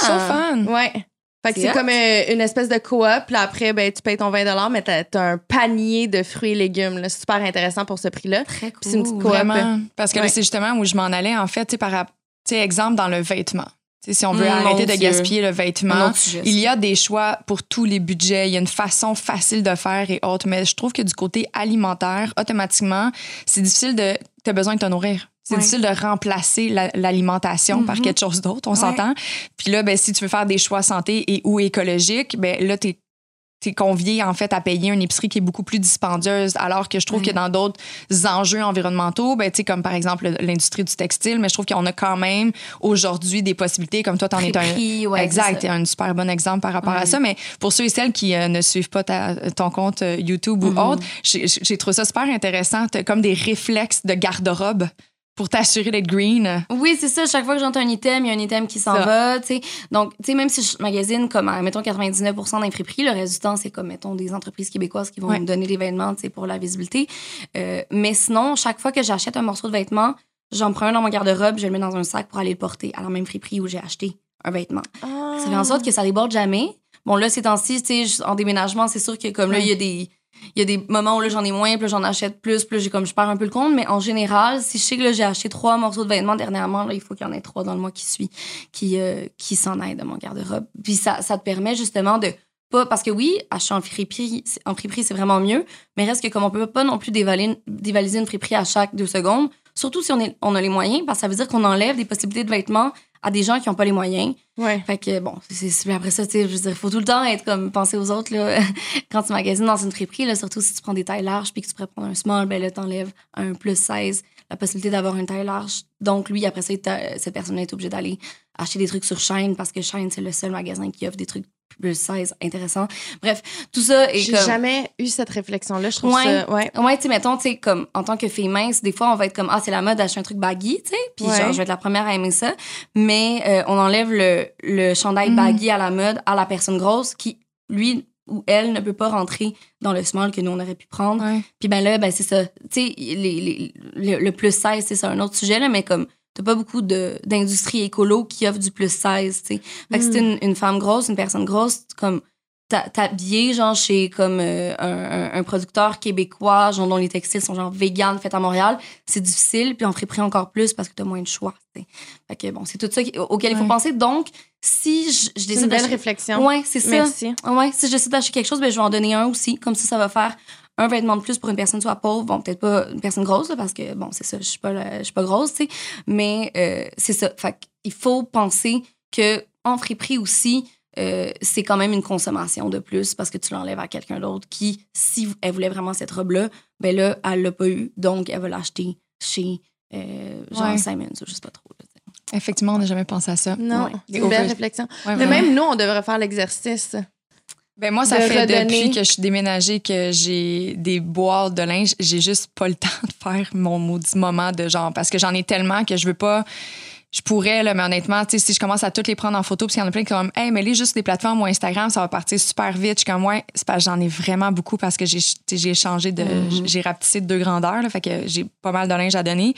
So fun. Ouais. Fait que C'est comme euh, une espèce de coop. Là, après, ben, tu payes ton 20 mais t'as as un panier de fruits et légumes. là. C'est super intéressant pour ce prix-là. Très cool. c'est une petite coop. Vraiment. Parce que Ouais. c'est justement où je m'en allais, en fait, tu sais, par exemple dans le vêtement. Si on veut Mm, arrêter de Dieu. gaspiller le vêtement, il y a des choix pour tous les budgets. Il y a une façon facile de faire et autres. Mais je trouve que du côté alimentaire, automatiquement, c'est difficile de. Tu as besoin de te nourrir. C'est Ouais. difficile de remplacer la- l'alimentation par Mhm. quelque chose d'autre, on Ouais. s'entend. Puis là, ben, si tu veux faire des choix santé et ou écologiques, ben là, tu es convié en fait à payer une épicerie qui est beaucoup plus dispendieuse alors que je trouve Ouais. que dans d'autres enjeux environnementaux ben tu comme par exemple l'industrie du textile mais je trouve qu'on a quand même aujourd'hui des possibilités comme toi t'en es un ouais, exact, un super bon exemple par rapport à Ouais. ça. Mais pour ceux et celles qui euh, ne suivent pas ta- ton compte euh, YouTube ou Mhm. autre, j'ai trouvé ça super intéressant. T'as comme des réflexes de garde-robe pour t'assurer d'être green. Oui, c'est ça. Chaque fois que j'entends un item, il y a un item qui s'en va, tu sais. Donc, même si je magasine comme, mettons, 99 dans les friperies, le reste du temps, c'est comme, mettons, des entreprises québécoises qui vont Ouais. me donner des vêtements, pour la visibilité. Euh, mais sinon, chaque fois que j'achète un morceau de vêtement, j'en prends un dans mon garde-robe, je le mets dans un sac pour aller le porter à la même friperie où j'ai acheté un vêtement. Ça fait en sorte que ça déborde jamais. Bon, là, ces temps-ci, en déménagement, c'est sûr que comme là, il y a des. Il y a des moments où j'en ai moins, puis j'en achète plus, puis j'ai comme je perds un peu le compte. Mais en général, si je sais que j'ai acheté trois morceaux de vêtements dernièrement, là, il faut qu'il y en ait trois dans le mois qui suit qui, euh, qui s'en aillent de mon garde-robe. Puis ça, ça te permet justement de pas. Parce que oui, acheter en friperie, en c'est vraiment mieux. Mais reste que comme on peut pas non plus dévaler, dévaliser une friperie à chaque deux secondes, surtout si on, est, on a les moyens, parce que ça veut dire qu'on enlève des possibilités de vêtements à des gens qui n'ont pas les moyens. Ouais. Fait que bon, c'est après ça, tu sais, je veux dire, faut tout le temps être comme penser aux autres là. Quand tu magasines dans une friperie, là, surtout si tu prends des tailles larges puis que tu pourrais prendre un small, ben là t'enlèves un plus 16, la possibilité d'avoir une taille large. Donc lui après ça, cette personne est obligée d'aller acheter des trucs sur Shine parce que Shine c'est le seul magasin qui offre des trucs plus 16 intéressants. Bref, tout ça est J'ai comme jamais eu cette réflexion-là. Je trouve Ouais. ça. Ouais. Ouais, tu sais, mettons, tu sais, comme, en tant que fille mince, des fois, on va être comme, ah, c'est la mode d'acheter un truc baggy, tu sais, puis Ouais. genre, je vais être la première à aimer ça. Mais euh, on enlève le, le chandail Mm. baggy à la mode à la personne grosse qui, lui ou elle, ne peut pas rentrer dans le small que nous, on aurait pu prendre. Puis ben là, ben c'est ça. Tu sais, les, les- le, le plus 16, c'est ça, un autre sujet, là, mais comme, t'as pas beaucoup de- d'industrie écolo qui offre du plus 16, tu sais. Fait que si t'es une, une femme grosse, une personne grosse, comme, t'habiller, genre, chez comme euh, un, un- producteur québécois, genre, dont les textiles sont genre vegan, faits à Montréal, c'est difficile, puis on ferait encore plus parce que t'as moins de choix, tu sais. Fait que bon, c'est tout ça auquel il faut penser. Donc, si je, je C'est décide une belle réflexion. Ouais, c'est ça. Merci. Ouais, si je décide d'acheter quelque chose, ben, je vais en donner un aussi. Comme ça, ça va faire un vêtement de plus pour une personne soit pauvre. Bon, peut-être pas une personne grosse, là, parce que, bon, c'est ça, je suis pas, je suis pas grosse, tu sais. Mais euh, c'est ça. Fait il faut penser que en friperie aussi, euh, c'est quand même une consommation de plus parce que tu l'enlèves à quelqu'un d'autre qui, si elle voulait vraiment cette robe-là, ben là, elle l'a pas eu. Donc, elle va l'acheter chez, euh, genre, Ouais. Simons ou je sais pas trop. là. Effectivement, on n'a jamais pensé à ça. Non, Ouais. c'est une belle réflexion. Ouais, Mais même nous, on devrait faire l'exercice. Ben moi, ça de fait redonner. depuis que je suis déménagée que j'ai des boîtes de linge. J'ai juste pas le temps de faire mon maudit moment de genre parce que j'en ai tellement que je veux pas. Je pourrais, là, mais honnêtement, si je commence à toutes les prendre en photo, parce qu'il y en a plein qui sont comme, hey, mais les juste des plateformes ou Instagram, ça va partir super vite. Je suis comme, ouais, c'est parce que j'en ai vraiment beaucoup parce que j'ai, changé de, Mhm. j'ai rapetissé de deux grandeurs, là, fait que j'ai pas mal de linge à donner.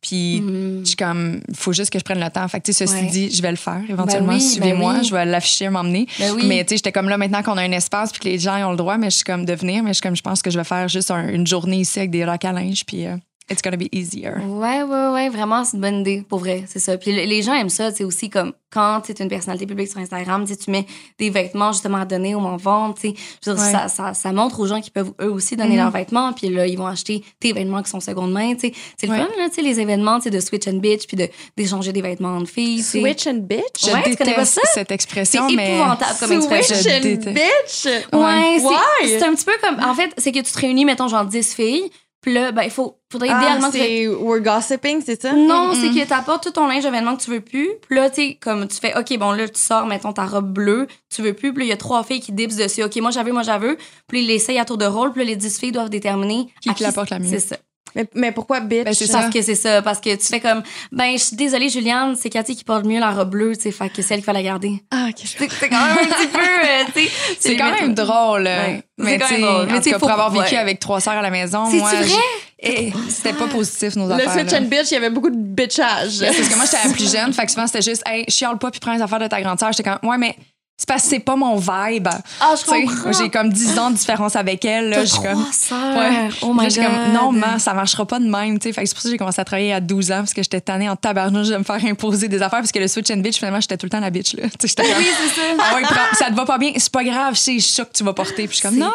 Puis, Mhm. je suis comme, il faut juste que je prenne le temps. Fait que, tu sais, ceci Ouais. dit, je vais le faire éventuellement. oui, ben Suivez-moi, oui. je vais l'afficher, m'emmener. Ben oui. Mais tu sais, j'étais comme là maintenant qu'on a un espace puis que les gens ont le droit, mais je suis comme de venir, mais je suis comme je pense que je vais faire juste un- une journée ici avec des racks à linge puis euh, it's gonna be easier. Ouais, ouais, ouais, vraiment, c'est une bonne idée, pour vrai, c'est ça. Puis le- les gens aiment ça, c'est aussi comme quand tu es une personnalité publique sur Instagram, tu mets des vêtements justement à donner ou en vente, tu sais. Je veux dire, Ouais. ça, ça, ça montre aux gens qui peuvent eux aussi donner Mhm. leurs vêtements, puis là, ils vont acheter tes vêtements qui sont seconde main, tu sais. C'est le Ouais. fun, là, tu sais, les événements, tu sais, de switch and bitch, puis de- d'échanger des vêtements de filles. tu sais. Switch and bitch? Je Ouais, tu connais pas déteste ça? cette C'est expression, mais. épouvantable comme expression. Switch and bitch? Ouais, c'est- Why? c'est un petit peu comme. En fait, c'est que tu te réunis, mettons, genre 10 filles, puis là, ben, il faut, faudrait Ah, idéalement que tu we're gossiping, c'est ça? Non, Mm, c'est que t'apportes tout ton linge d'événement que tu veux plus. Puis là, tu sais, comme tu fais, OK, bon, là, tu sors, mettons, ta robe bleue, tu veux plus. Puis là, il y a trois filles qui dipsent dessus. OK, moi, j'avais, moi, j'avais. Puis ils l'essayent à tour de rôle. Puis là, les dix filles doivent déterminer Qui qui la porte la mieux. C'est ça. Mais, mais pourquoi bitch? Ben, c'est. Parce que c'est ça. Parce que tu fais comme, ben, je suis désolée, Juliane, c'est Cathy qui porte mieux la robe bleue, tu sais, fait que c'est elle qui va la garder. Ah, ok. C'est c'est quand même un petit peu, euh, tu sais. C'est quand même drôle. Ouais. Mais C'est quand tu même sais, drôle. en Mais tout tu sais, cas, pour faut- avoir vécu ouais. avec trois sœurs à la maison, moi, vrai? je- eh, c'était pas positif nos Le affaires. switch là. and bitch, il y avait beaucoup de bitchage. Parce que moi, j'étais la plus jeune, fait que souvent, c'était juste, hey, chiale pas puis prends les affaires de ta grande sœur. J'étais comme, ouais, mais c'est parce que c'est pas mon vibe. Ah, je comprends. J'ai comme 10 ans de différence avec elle. Là, suis comme. Ouais. Oh my God. comme, non, man, ça marchera pas de même. Fait c'est pour ça que j'ai commencé à travailler à 12 ans, parce que j'étais tannée en tabarnouche de me faire imposer des affaires, parce que le switch and bitch, finalement, j'étais tout le temps la bitch. Là. J'étais comme, Oui, c'est ça. ah ouais, prends- ça te va pas bien, c'est pas grave, je sais, je suis sûre que tu vas porter. Puis je suis comme, C'est non.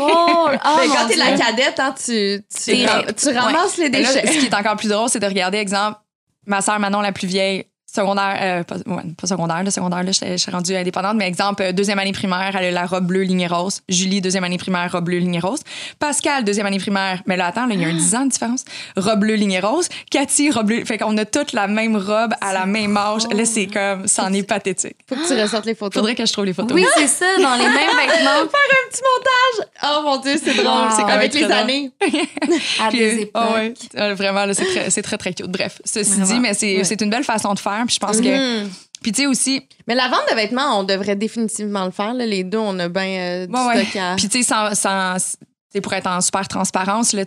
Oh, ah, Mais quand t'es la cadette, hein, tu, tu, C'est ra- vrai. tu ramasses les là, déchets. ce qui est encore plus drôle, c'est de regarder, exemple, ma sœur Manon, la plus vieille, secondaire, euh, pas, ouais, pas secondaire, le secondaire, là, je suis rendue indépendante, mais exemple, euh, deuxième année primaire, elle a la robe bleue lignée rose. Julie, deuxième année primaire, robe bleue lignée rose. Pascal, deuxième année primaire, mais là, attends, là, il y a un 10 ans de différence. Robe bleue lignée rose. Cathy, robe bleue. Fait qu'on a toutes la même robe à la même âge. Là, c'est comme, c'en est pathétique. Faut que tu ressortes les photos. Faudrait que je trouve les photos. Oui, c'est ça, dans les mêmes vêtements un petit montage. Oh mon dieu, c'est drôle. Wow. C'est avec les années. à Puis, des euh, époques. ah ouais, vraiment, c'est très, très, très cute. Bref, ceci Vraiment. dit, mais c'est Ouais. c'est une belle façon de faire. Puis je pense que. Mhm. Puis tu sais aussi, Mais la vente de vêtements, on devrait définitivement le faire. Là. Les deux, on a bien euh, du Ouais, ouais. stock à... Puis, tu sais, sans, pour être en super transparence, là,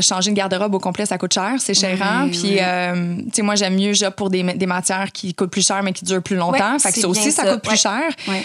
changer une garde-robe au complet, ça coûte cher, c'est chérant. Puis, euh, tu sais, moi, j'aime mieux pour des, des matières qui coûtent plus cher, mais qui durent plus longtemps. Ouais, fait que ça aussi, ça, coûte plus cher.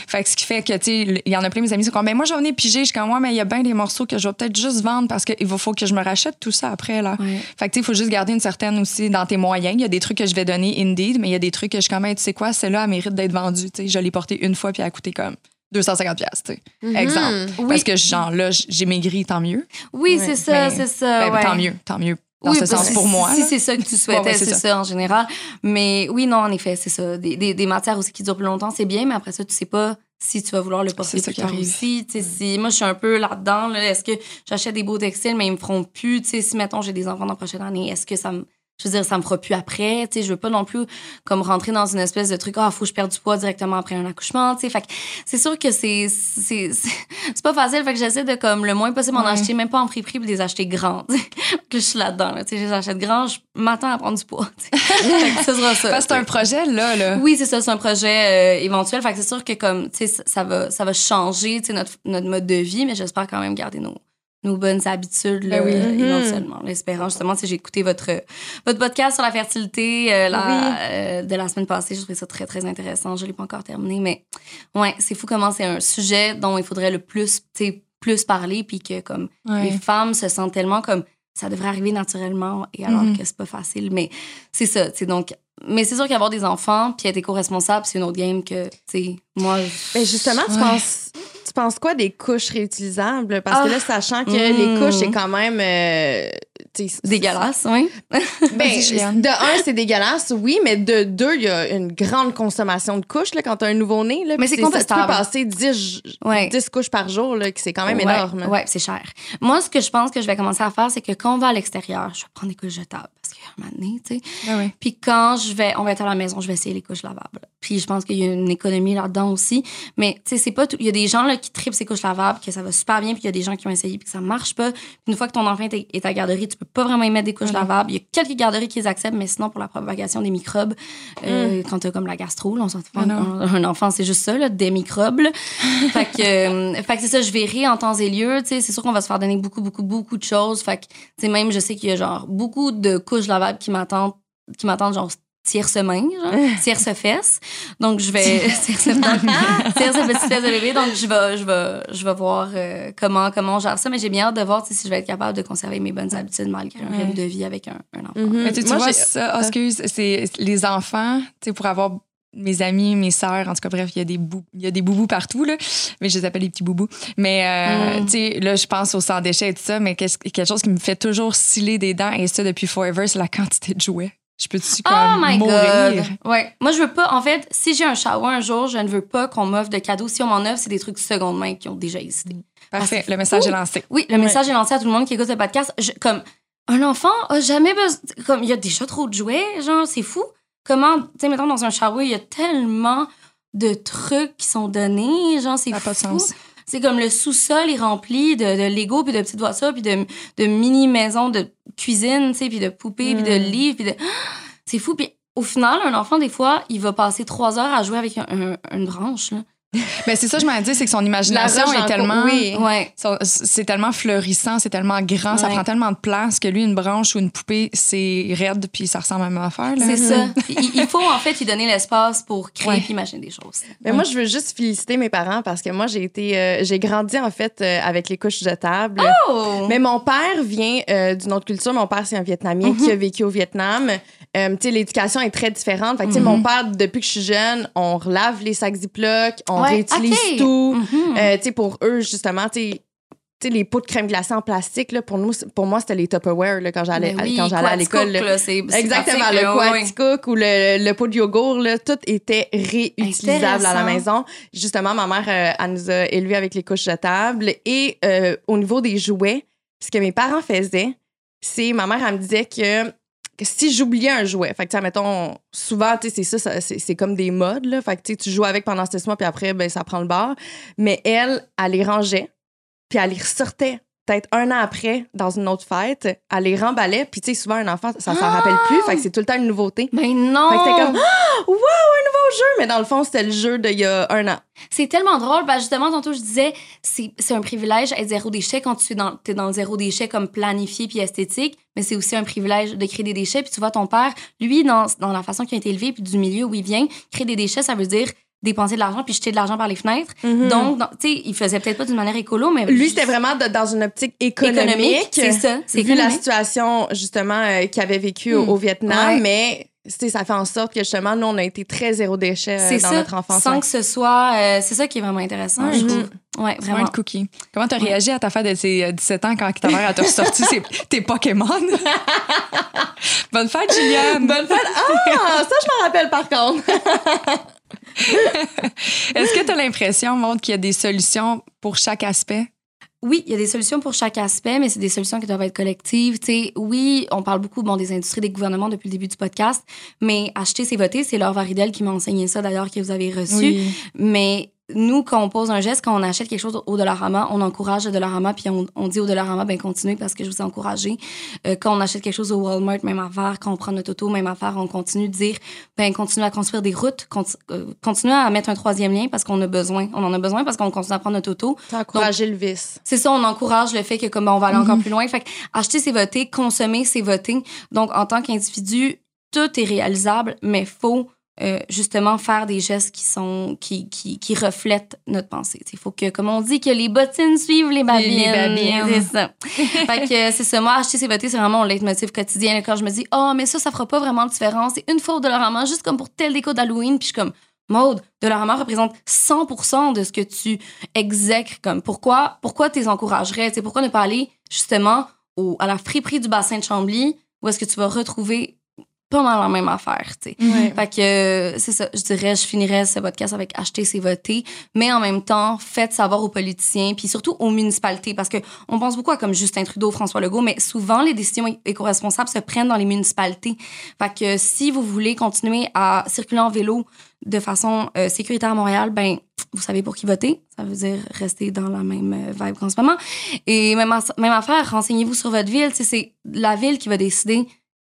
Fait que ce qui fait que, tu sais, il y en a plein, mes amis, c'est comme, ben, moi, j'en ai pigé. Je suis comme, moi, mais il y a bien des morceaux que je vais peut-être juste vendre parce qu'il faut que je me rachète tout ça après, là. Fait que, tu sais, il faut juste garder une certaine aussi dans tes moyens. Il y a des trucs que je vais donner Indeed, mais il y a des trucs que je suis comme, tu sais quoi, celle-là, elle mérite d'être vendue. Tu sais, je l'ai portée une fois puis elle a coûté comme 250 pièces, tu sais. Mhm. Exemple. Oui. Parce que, genre, là, j'ai maigri, tant mieux. Oui, c'est ça, Mais- c'est ça. Ben, ouais. Tant mieux, tant mieux. Dans oui, ce sens, pour moi. Si c'est ça que tu souhaitais, Ouais, ouais, c'est ça. ça. en général. Mais oui, non, en effet, c'est ça. Des, des, des matières aussi qui durent plus longtemps, c'est bien, mais après ça, tu sais pas si tu vas vouloir le porter C'est ça plus qui tard arrive. aussi. Sais, si, moi, je suis un peu là-dedans. Là, est-ce que j'achète des beaux textiles, mais ils me feront plus? Tu sais, si, mettons, j'ai des enfants dans la prochaine année, est-ce que ça me... Je veux dire, ça me fera plus après. Tu sais, je veux pas non plus comme rentrer dans une espèce de truc, ah, faut que je perde du poids directement après un accouchement. Tu sais, fait c'est sûr que c'est c'est c'est pas facile. Fait que j'essaie de comme le moins possible en Ouais. acheter, même pas en friperie, puis les acheter grands. que je suis là-dedans. Là, tu sais, je les achète grands, je m'attends à prendre du poids. tu sais. fait que ça sera ça. C'est un projet, là. là. Oui, c'est ça, c'est un projet euh, éventuel. Fait que c'est sûr que comme, tu sais, ça- ça va, ça va changer, tu sais, notre, notre mode de vie, mais j'espère quand même garder nos, nos bonnes habitudes, là, Ben oui. euh, Mhm. éventuellement. L'espérant, justement, sais, j'ai écouté votre, votre podcast sur la fertilité euh, la- Oui. euh, de la semaine passée. Je trouvais ça très, très intéressant. Je l'ai pas encore terminé, mais ouais, c'est fou comment c'est un sujet dont il faudrait le plus, plus parler, puis que comme les femmes se sentent tellement comme ça devrait arriver naturellement et alors Mhm. que c'est pas facile mais c'est ça sais donc mais c'est sûr qu'avoir des enfants puis être éco-responsable c'est une autre game que tu sais moi Mais justement, tu Ouais. penses, tu penses quoi des couches réutilisables? Parce que Ah. là, sachant que Mm. les couches, c'est quand même. euh, dégueulasse oui Ben, de un, c'est dégueulasse, oui, mais de deux, il y a une grande consommation de couches là, quand t'as un nouveau-né. Mais c'est ça- Tu peux passer 10, Ouais. 10 couches par jour, là, que c'est quand même ouais, énorme. ouais c'est cher moi ce que je pense que je vais commencer à faire c'est que quand on va à l'extérieur je vais prendre des couches jetables parce qu'à un moment donné tu sais Ouais, ouais. Puis quand je vais, on va être à la maison, je vais essayer les couches lavables. Puis je pense qu'il y a une économie là-dedans aussi. Mais tu sais, c'est pas tout. Il y a des gens là, qui tripent ces couches lavables, que ça va super bien, puis il y a des gens qui ont essayé, puis que ça marche pas. Puis une fois que ton enfant est est à garderie, tu peux pas vraiment y mettre des couches Mhm. lavables. Il y a quelques garderies qui les acceptent, mais sinon, pour la propagation des microbes, euh, quand t'as comme la gastro, là, on s'en fout. Ah un, enfant, c'est juste ça, là, des microbes. là. fait que, euh, fait que c'est ça, je verrai en temps et lieu. C'est sûr qu'on va se faire donner beaucoup, beaucoup, beaucoup de choses. Fait que, même, je sais qu'il y a genre beaucoup de couches lavables qui m'attendent, qui m'attendent genre tierce-main, genre, tierce-fesse. Donc, je vais... tierce-petite fesse de bébé. Donc, je vais, je vais, je vais voir euh, comment, comment on gère ça. Mais j'ai bien hâte de voir si je vais être capable de conserver mes bonnes habitudes malgré un rythme de vie avec un, un enfant. Mhm. Mais tu, tu Moi, vois, ça, oh, excuse, c'est les enfants, tu sais, pour avoir mes amis, mes sœurs, en tout cas, bref, il y a des bou- il y a des boubous partout, là. Mais je les appelle les petits boubous. Mais, euh, Mm. tu sais, là, je pense au sans déchets et tout ça, mais qu'est-ce- quelque chose qui me fait toujours sciller des dents, et ça depuis forever, c'est la quantité de jouets. Je peux-tu comme Oh my mourir? god. Ouais. Moi, je veux pas. En fait, si j'ai un shower un jour, je ne veux pas qu'on m'offre de cadeaux. Si on m'en offre, c'est des trucs seconde main qui ont déjà existé. Parfait, le message fou. est lancé. Oui, le message est lancé à tout le monde qui écoute le podcast. Je- comme un enfant a jamais besoin. Comme il y a déjà trop de jouets, genre, c'est fou. Comment, tu sais, mettons, dans un shower, il y a tellement de trucs qui sont donnés, genre, c'est Ça n'a pas de fou. sens. C'est comme le sous-sol est rempli de, de Lego, puis de petites voitures, puis de, de mini-maisons de cuisine, tu sais, puis de poupées, puis de Mm. livres, puis de... C'est fou. Puis au final, un enfant, des fois, il va passer trois heures à jouer avec un- un- une branche, là. Mais c'est ça, je m'en dis, c'est que son imagination est en tellement. oui. Ouais. C'est tellement florissant, c'est tellement grand, ça prend tellement de place que lui, une branche ou une poupée, c'est raide, puis ça ressemble à la même affaire. C'est ça. Il, il faut, en fait, lui donner l'espace pour créer Ouais. puis imaginer des choses. Mais moi, je veux juste féliciter mes parents parce que moi, j'ai été, euh, j'ai grandi en fait euh, avec les couches jetables. Oh! Mais mon père vient euh, d'une autre culture. Mon père, c'est un Vietnamien qui a vécu au Vietnam. Euh, tu sais, l'éducation est très différente. Fait que, sais, Mhm. mon père, depuis que je suis jeune, on relave les sacs Ziploc, on Ouais, réutilise tout. Euh, tu sais, pour eux, justement, tu sais, tu sais, les pots de crème glacée en plastique, là, pour, nous, pour moi, c'était les Tupperware là, quand j'allais oui, quand j'allais à l'école. Exactement, le. Quaticook ou le, le pot de yogourt, là, tout était réutilisable à la maison. Justement, ma mère, euh, elle nous a élevés avec les couches jetables. Et euh, au niveau des jouets, ce que mes parents faisaient, c'est ma mère, elle me disait que si j'oubliais un jouet, fait que, mettons, souvent, tu sais, c'est ça, c'est comme des modes, là. Fait que, tu joues avec pendant ce mois, puis après, ben, ça prend le bar. Mais elle, elle les rangeait, puis elle les ressortait peut-être un an après, dans une autre fête, elle les remballait, puis tu sais, souvent, un enfant, ça s'en rappelle plus, fait que c'est tout le temps une nouveauté. Mais non! Fait que c'était comme, ah, wow, un nouveau jeu! Mais dans le fond, c'était le jeu d'il y a un an. C'est tellement drôle. justement, tantôt, je disais, c'est c'est un privilège être zéro déchet quand tu es dans, t'es dans le zéro déchet comme planifié puis esthétique, mais c'est aussi un privilège de créer des déchets. Puis tu vois, ton père, lui, dans, dans la façon qu'il a été élevé puis du milieu où il vient, créer des déchets, ça veut dire dépenser de l'argent puis jeter de l'argent par les fenêtres. Donc, dans- tu sais, il faisait peut-être pas d'une manière écolo, mais. Lui, c'était vraiment de- dans une optique économique. C'est ça. C'est Vu la situation, justement, euh, qu'il avait vécu au- Hmm. au Vietnam, Ouais. mais tu sais, ça fait en sorte que, justement, nous, on a été très zéro déchet euh, dans ça. notre enfance. Sans que ce soit. euh, c'est ça qui est vraiment intéressant, Ouais. je Mhm. trouve. Ouais, Vraiment de cookie. Comment t'as réagi à ta fête de tes euh, 17 ans quand ta mère a te ressorti ses- tes Pokémon? Bonne fête, Juliane! Bonne fête! Ah, ça, je m'en rappelle par contre. Est-ce que tu as l'impression, Maud, qu'il y a des solutions pour chaque aspect? Oui, il y a des solutions pour chaque aspect, mais c'est des solutions qui doivent être collectives. Oui, on parle beaucoup bon, des industries, des gouvernements depuis le début du podcast, mais acheter, c'est voter. C'est Laure Varidel qui m'a enseigné ça, d'ailleurs, que vous avez reçu. Mais nous, quand on pose un geste, quand on achète quelque chose au Dollarama, on encourage le Dollarama, puis on, on dit au Dollarama, ben continuez parce que je vous ai encouragé. Euh, quand on achète quelque chose au Walmart, même affaire. Quand on prend notre auto, même affaire. On continue de dire, ben continuez à construire des routes, conti- euh, continuez à mettre un troisième lien parce qu'on a besoin. On en a besoin parce qu'on continue à prendre notre auto. T'as encouragé le vice. C'est ça, on encourage le fait que comme on va aller encore plus loin. Fait que acheter, c'est voter, consommer, c'est voter. Donc, en tant qu'individu, tout est réalisable, mais faut euh, justement faire des gestes qui sont qui, qui, qui reflètent notre pensée. Il faut que, comme on dit, que les bottines suivent les babines. Les babines. C'est ça. fait que c'est ça. Moi, acheter, c'est voter, c'est vraiment mon leitmotiv quotidien. là, Quand je me dis, oh, mais ça, ça fera pas vraiment de différence. C'est une fois au Dollarama, juste comme pour telle déco d'Halloween. Puis je suis comme, Maude, Dollarama représente 100 de ce que tu exècres. Comme, pourquoi, pourquoi tu les encouragerais? T'sais, pourquoi ne pas aller justement au, à la friperie du bassin de Chambly où est-ce que tu vas retrouver pas mal la même affaire, tu sais. Ouais. Fait que euh, c'est ça, je dirais, je finirais ce podcast avec acheter, c'est voter, mais en même temps, faites savoir aux politiciens, puis surtout aux municipalités, parce que on pense beaucoup à comme Justin Trudeau, François Legault, mais souvent les décisions éco-responsables se prennent dans les municipalités. Fait que si vous voulez continuer à circuler en vélo de façon euh, sécuritaire à Montréal, ben vous savez pour qui voter. Ça veut dire rester dans la même euh, vibe qu'en ce moment. Et même, même affaire, renseignez-vous sur votre ville. C'est la ville qui va décider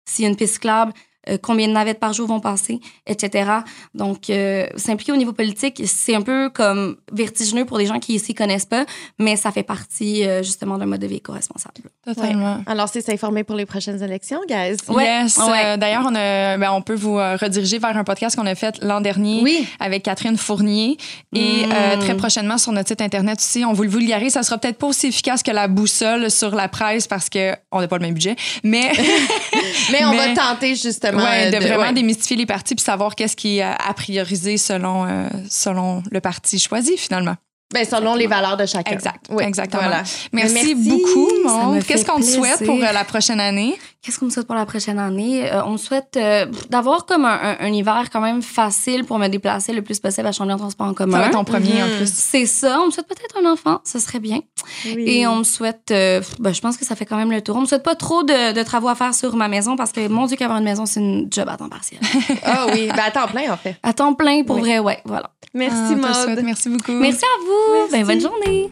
s'il y a une piste cyclable, combien de navettes par jour vont passer, etc. Donc, euh, s'impliquer au niveau politique, c'est un peu comme vertigineux pour les gens qui s'y connaissent pas, mais ça fait partie euh, justement d'un mode de vie éco-responsable. Totalement. Alors, c'est s'informer pour les prochaines élections, guys. Ouais, yes. ouais. euh, D'ailleurs, on, a- ben, on peut vous euh, rediriger vers un podcast qu'on a fait l'an dernier Oui. avec Catherine Fournier. Et Mm. euh, très prochainement sur notre site Internet aussi, on vous le vulgarise. Ça sera peut-être pas aussi efficace que la boussole sur la presse parce qu'on n'a pas le même budget. Mais, Mais on Mais- va tenter justement ouais, euh, de vraiment ouais. démystifier les partis puis savoir qu'est-ce qui est à prioriser selon, euh, selon le parti choisi, finalement. Ben, selon les valeurs de chacun. Exact. Oui, Exactement. voilà. Merci, Merci, beaucoup, me Qu'est-ce qu'on te souhaite pour euh, la prochaine année? Qu'est-ce qu'on me souhaite pour la prochaine année? Euh, on me souhaite euh, d'avoir comme un, un- un hiver quand même facile pour me déplacer le plus possible à changer en transport en commun. Ça va être ton premier en Mhm. plus. C'est ça. On me souhaite peut-être un enfant, ce serait bien. Oui. Et on me souhaite, euh, ben, je pense que ça fait quand même le tour. On me souhaite pas trop de, de travaux à faire sur ma maison parce que mon Dieu, qu'avoir une maison, c'est une job à temps partiel. Ah oui, ben, à temps plein, en fait. à temps plein, pour Oui. vrai, ouais, voilà. Merci, Ah. Maude. Merci beaucoup. Merci à vous. Ben, bonne journée.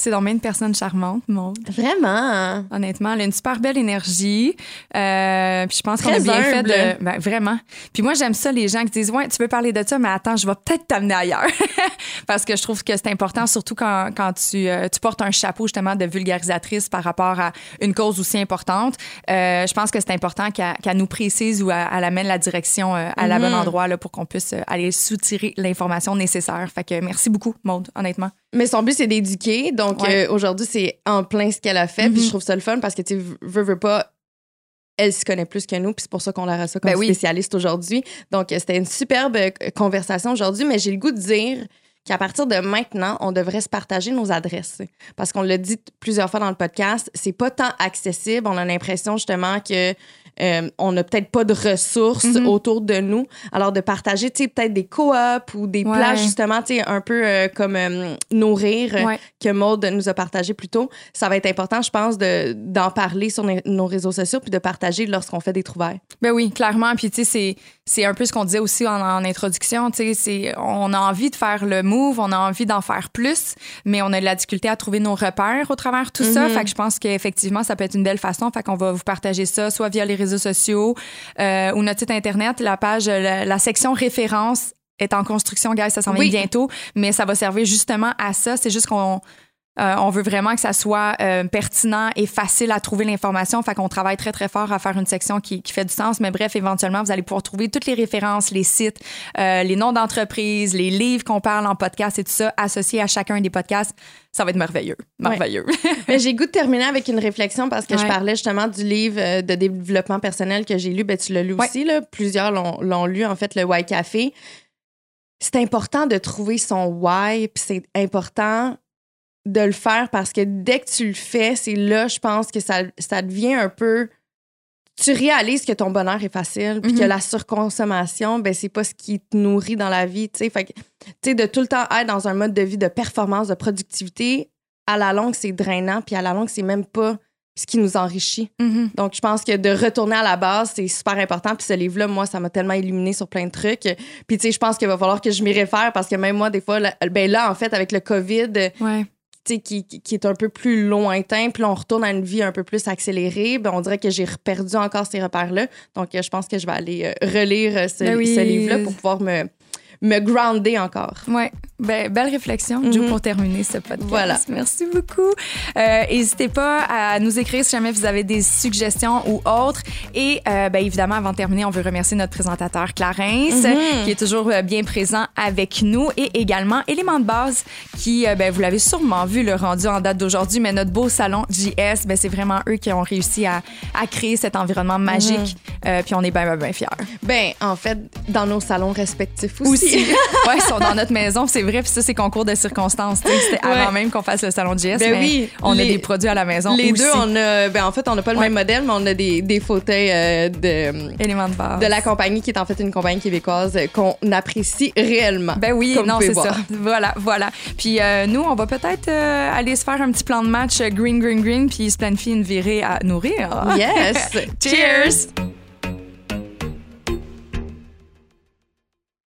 C'est bien une personne charmante, Maude. Vraiment? Honnêtement, elle a une super belle énergie. Euh, puis je pense qu'on a bien fait de. Ben, vraiment. Puis moi, j'aime ça, les gens qui disent Ouais, tu veux parler de ça, mais attends, je vais peut-être t'amener ailleurs. Parce que je trouve que c'est important, surtout quand, quand tu, euh, tu portes un chapeau, justement, de vulgarisatrice par rapport à une cause aussi importante. Euh, je pense que c'est important qu'elle qu'elle nous précise ou elle, amène la direction à la Mhm. bonne endroit là, pour qu'on puisse aller soutirer l'information nécessaire. Fait que merci beaucoup, Maude, honnêtement. Mais son but, c'est d'éduquer. Donc, Ouais. euh, aujourd'hui, c'est en plein ce qu'elle a fait. Puis Mhm. je trouve ça le fun parce que, tu sais, veux, veux pas, elle se connaît plus que nous. Puis c'est pour ça qu'on la reçoit comme Ben oui. spécialiste aujourd'hui. Donc, euh, c'était une superbe euh, conversation aujourd'hui. Mais j'ai le goût de dire qu'à partir de maintenant, on devrait se partager nos adresses. Parce qu'on l'a dit plusieurs fois dans le podcast, c'est pas tant accessible. On a l'impression justement que euh, on n'a peut-être pas de ressources Mhm. autour de nous. Alors, de partager, tu sais, peut-être des coops ou des Ouais. plages, justement, tu sais, un peu euh, comme euh, Nourrir, euh, Ouais. que Maude nous a partagé plus tôt. Ça va être important, je pense, de- d'en parler sur nos- réseaux sociaux puis de partager lorsqu'on fait des trouvailles. Ben oui, clairement. Puis, tu sais, c'est, un peu ce qu'on disait aussi en, en introduction. Tu sais, on a envie de faire le move, on a envie d'en faire plus, mais on a de la difficulté à trouver nos repères au travers de tout ça. Mhm. Fait que je pense qu'effectivement, ça peut être une belle façon. Fait qu'on va vous partager ça, soit via les réseaux sociaux euh, ou notre site Internet. La page, la, la section référence est en construction, guys. Ça s'en vient Oui. bientôt, mais ça va servir justement à ça. C'est juste qu'on euh, on veut vraiment que ça soit euh, pertinent et facile à trouver l'information. Fait qu'on travaille très, très fort à faire une section qui, qui fait du sens. Mais bref, éventuellement, vous allez pouvoir trouver toutes les références, les sites, euh, les noms d'entreprises, les livres qu'on parle en podcast et tout ça associés à chacun des podcasts. Ça va être merveilleux. Merveilleux. Mais j'ai goût de terminer avec une réflexion parce que je parlais justement du livre de développement personnel que j'ai lu. Ben, tu l'as lu Ouais. aussi, là. Plusieurs l'ont lu, en fait, le Why Café. C'est important de trouver son why, puis c'est important de le faire parce que dès que tu le fais, c'est là, je pense que ça, ça devient un peu. Tu réalises que ton bonheur est facile, puis que Mhm. la surconsommation, ben, c'est pas ce qui te nourrit dans la vie, tu sais. Fait que, de tout le temps être dans un mode de vie de performance, de productivité, à la longue, c'est drainant, puis à la longue, c'est même pas ce qui nous enrichit. Mhm. Donc, je pense que de retourner à la base, c'est super important. Puis ce livre-là, moi, ça m'a tellement illuminé sur plein de trucs. Puis, tu sais, je pense qu'il va falloir que je m'y réfère parce que même moi, des fois, là, ben là, en fait, avec le COVID, Ouais. Qui, qui- est un peu plus lointain, puis là, on retourne à une vie un peu plus accélérée, ben, on dirait que j'ai perdu encore ces repères-là. Donc, euh, je pense que je vais aller euh, relire euh, ce, Ben oui. ce livre-là pour pouvoir me, me grounder encore. Ouais. Ben, belle réflexion, Joe, Mhm. pour terminer ce podcast. Voilà. Merci beaucoup. Euh, N'hésitez pas à nous écrire si jamais vous avez des suggestions ou autres. Et euh, ben, évidemment, avant de terminer, on veut remercier notre présentateur Clarence, Mhm. qui est toujours euh, bien présent avec nous. Et également Élément de base, qui, euh, ben, vous l'avez sûrement vu, le rendu en date d'aujourd'hui, mais notre beau salon JS, ben, c'est vraiment eux qui ont réussi à, à créer cet environnement magique. Euh, puis on est bien, bien, bien fiers. Ben, en fait, dans nos salons respectifs aussi. aussi. ouais, ils sont dans notre maison, c'est vrai, puis ça, c'est concours de circonstances. C'était Ouais. avant même qu'on fasse le salon de JS, Ben mais oui, on a des produits à la maison Les aussi. deux, on a. Ben, en fait, on n'a pas le Ouais. même modèle, mais on a des, des fauteuils euh, de, Éléments de base. de la compagnie qui est en fait une compagnie québécoise euh, qu'on apprécie réellement. Ben oui, non, c'est ça. Voilà, voilà. Puis euh, nous, on va peut-être euh, aller se faire un petit plan de match green, green, green, puis se planifier une virée à nourrir. Yes! Cheers!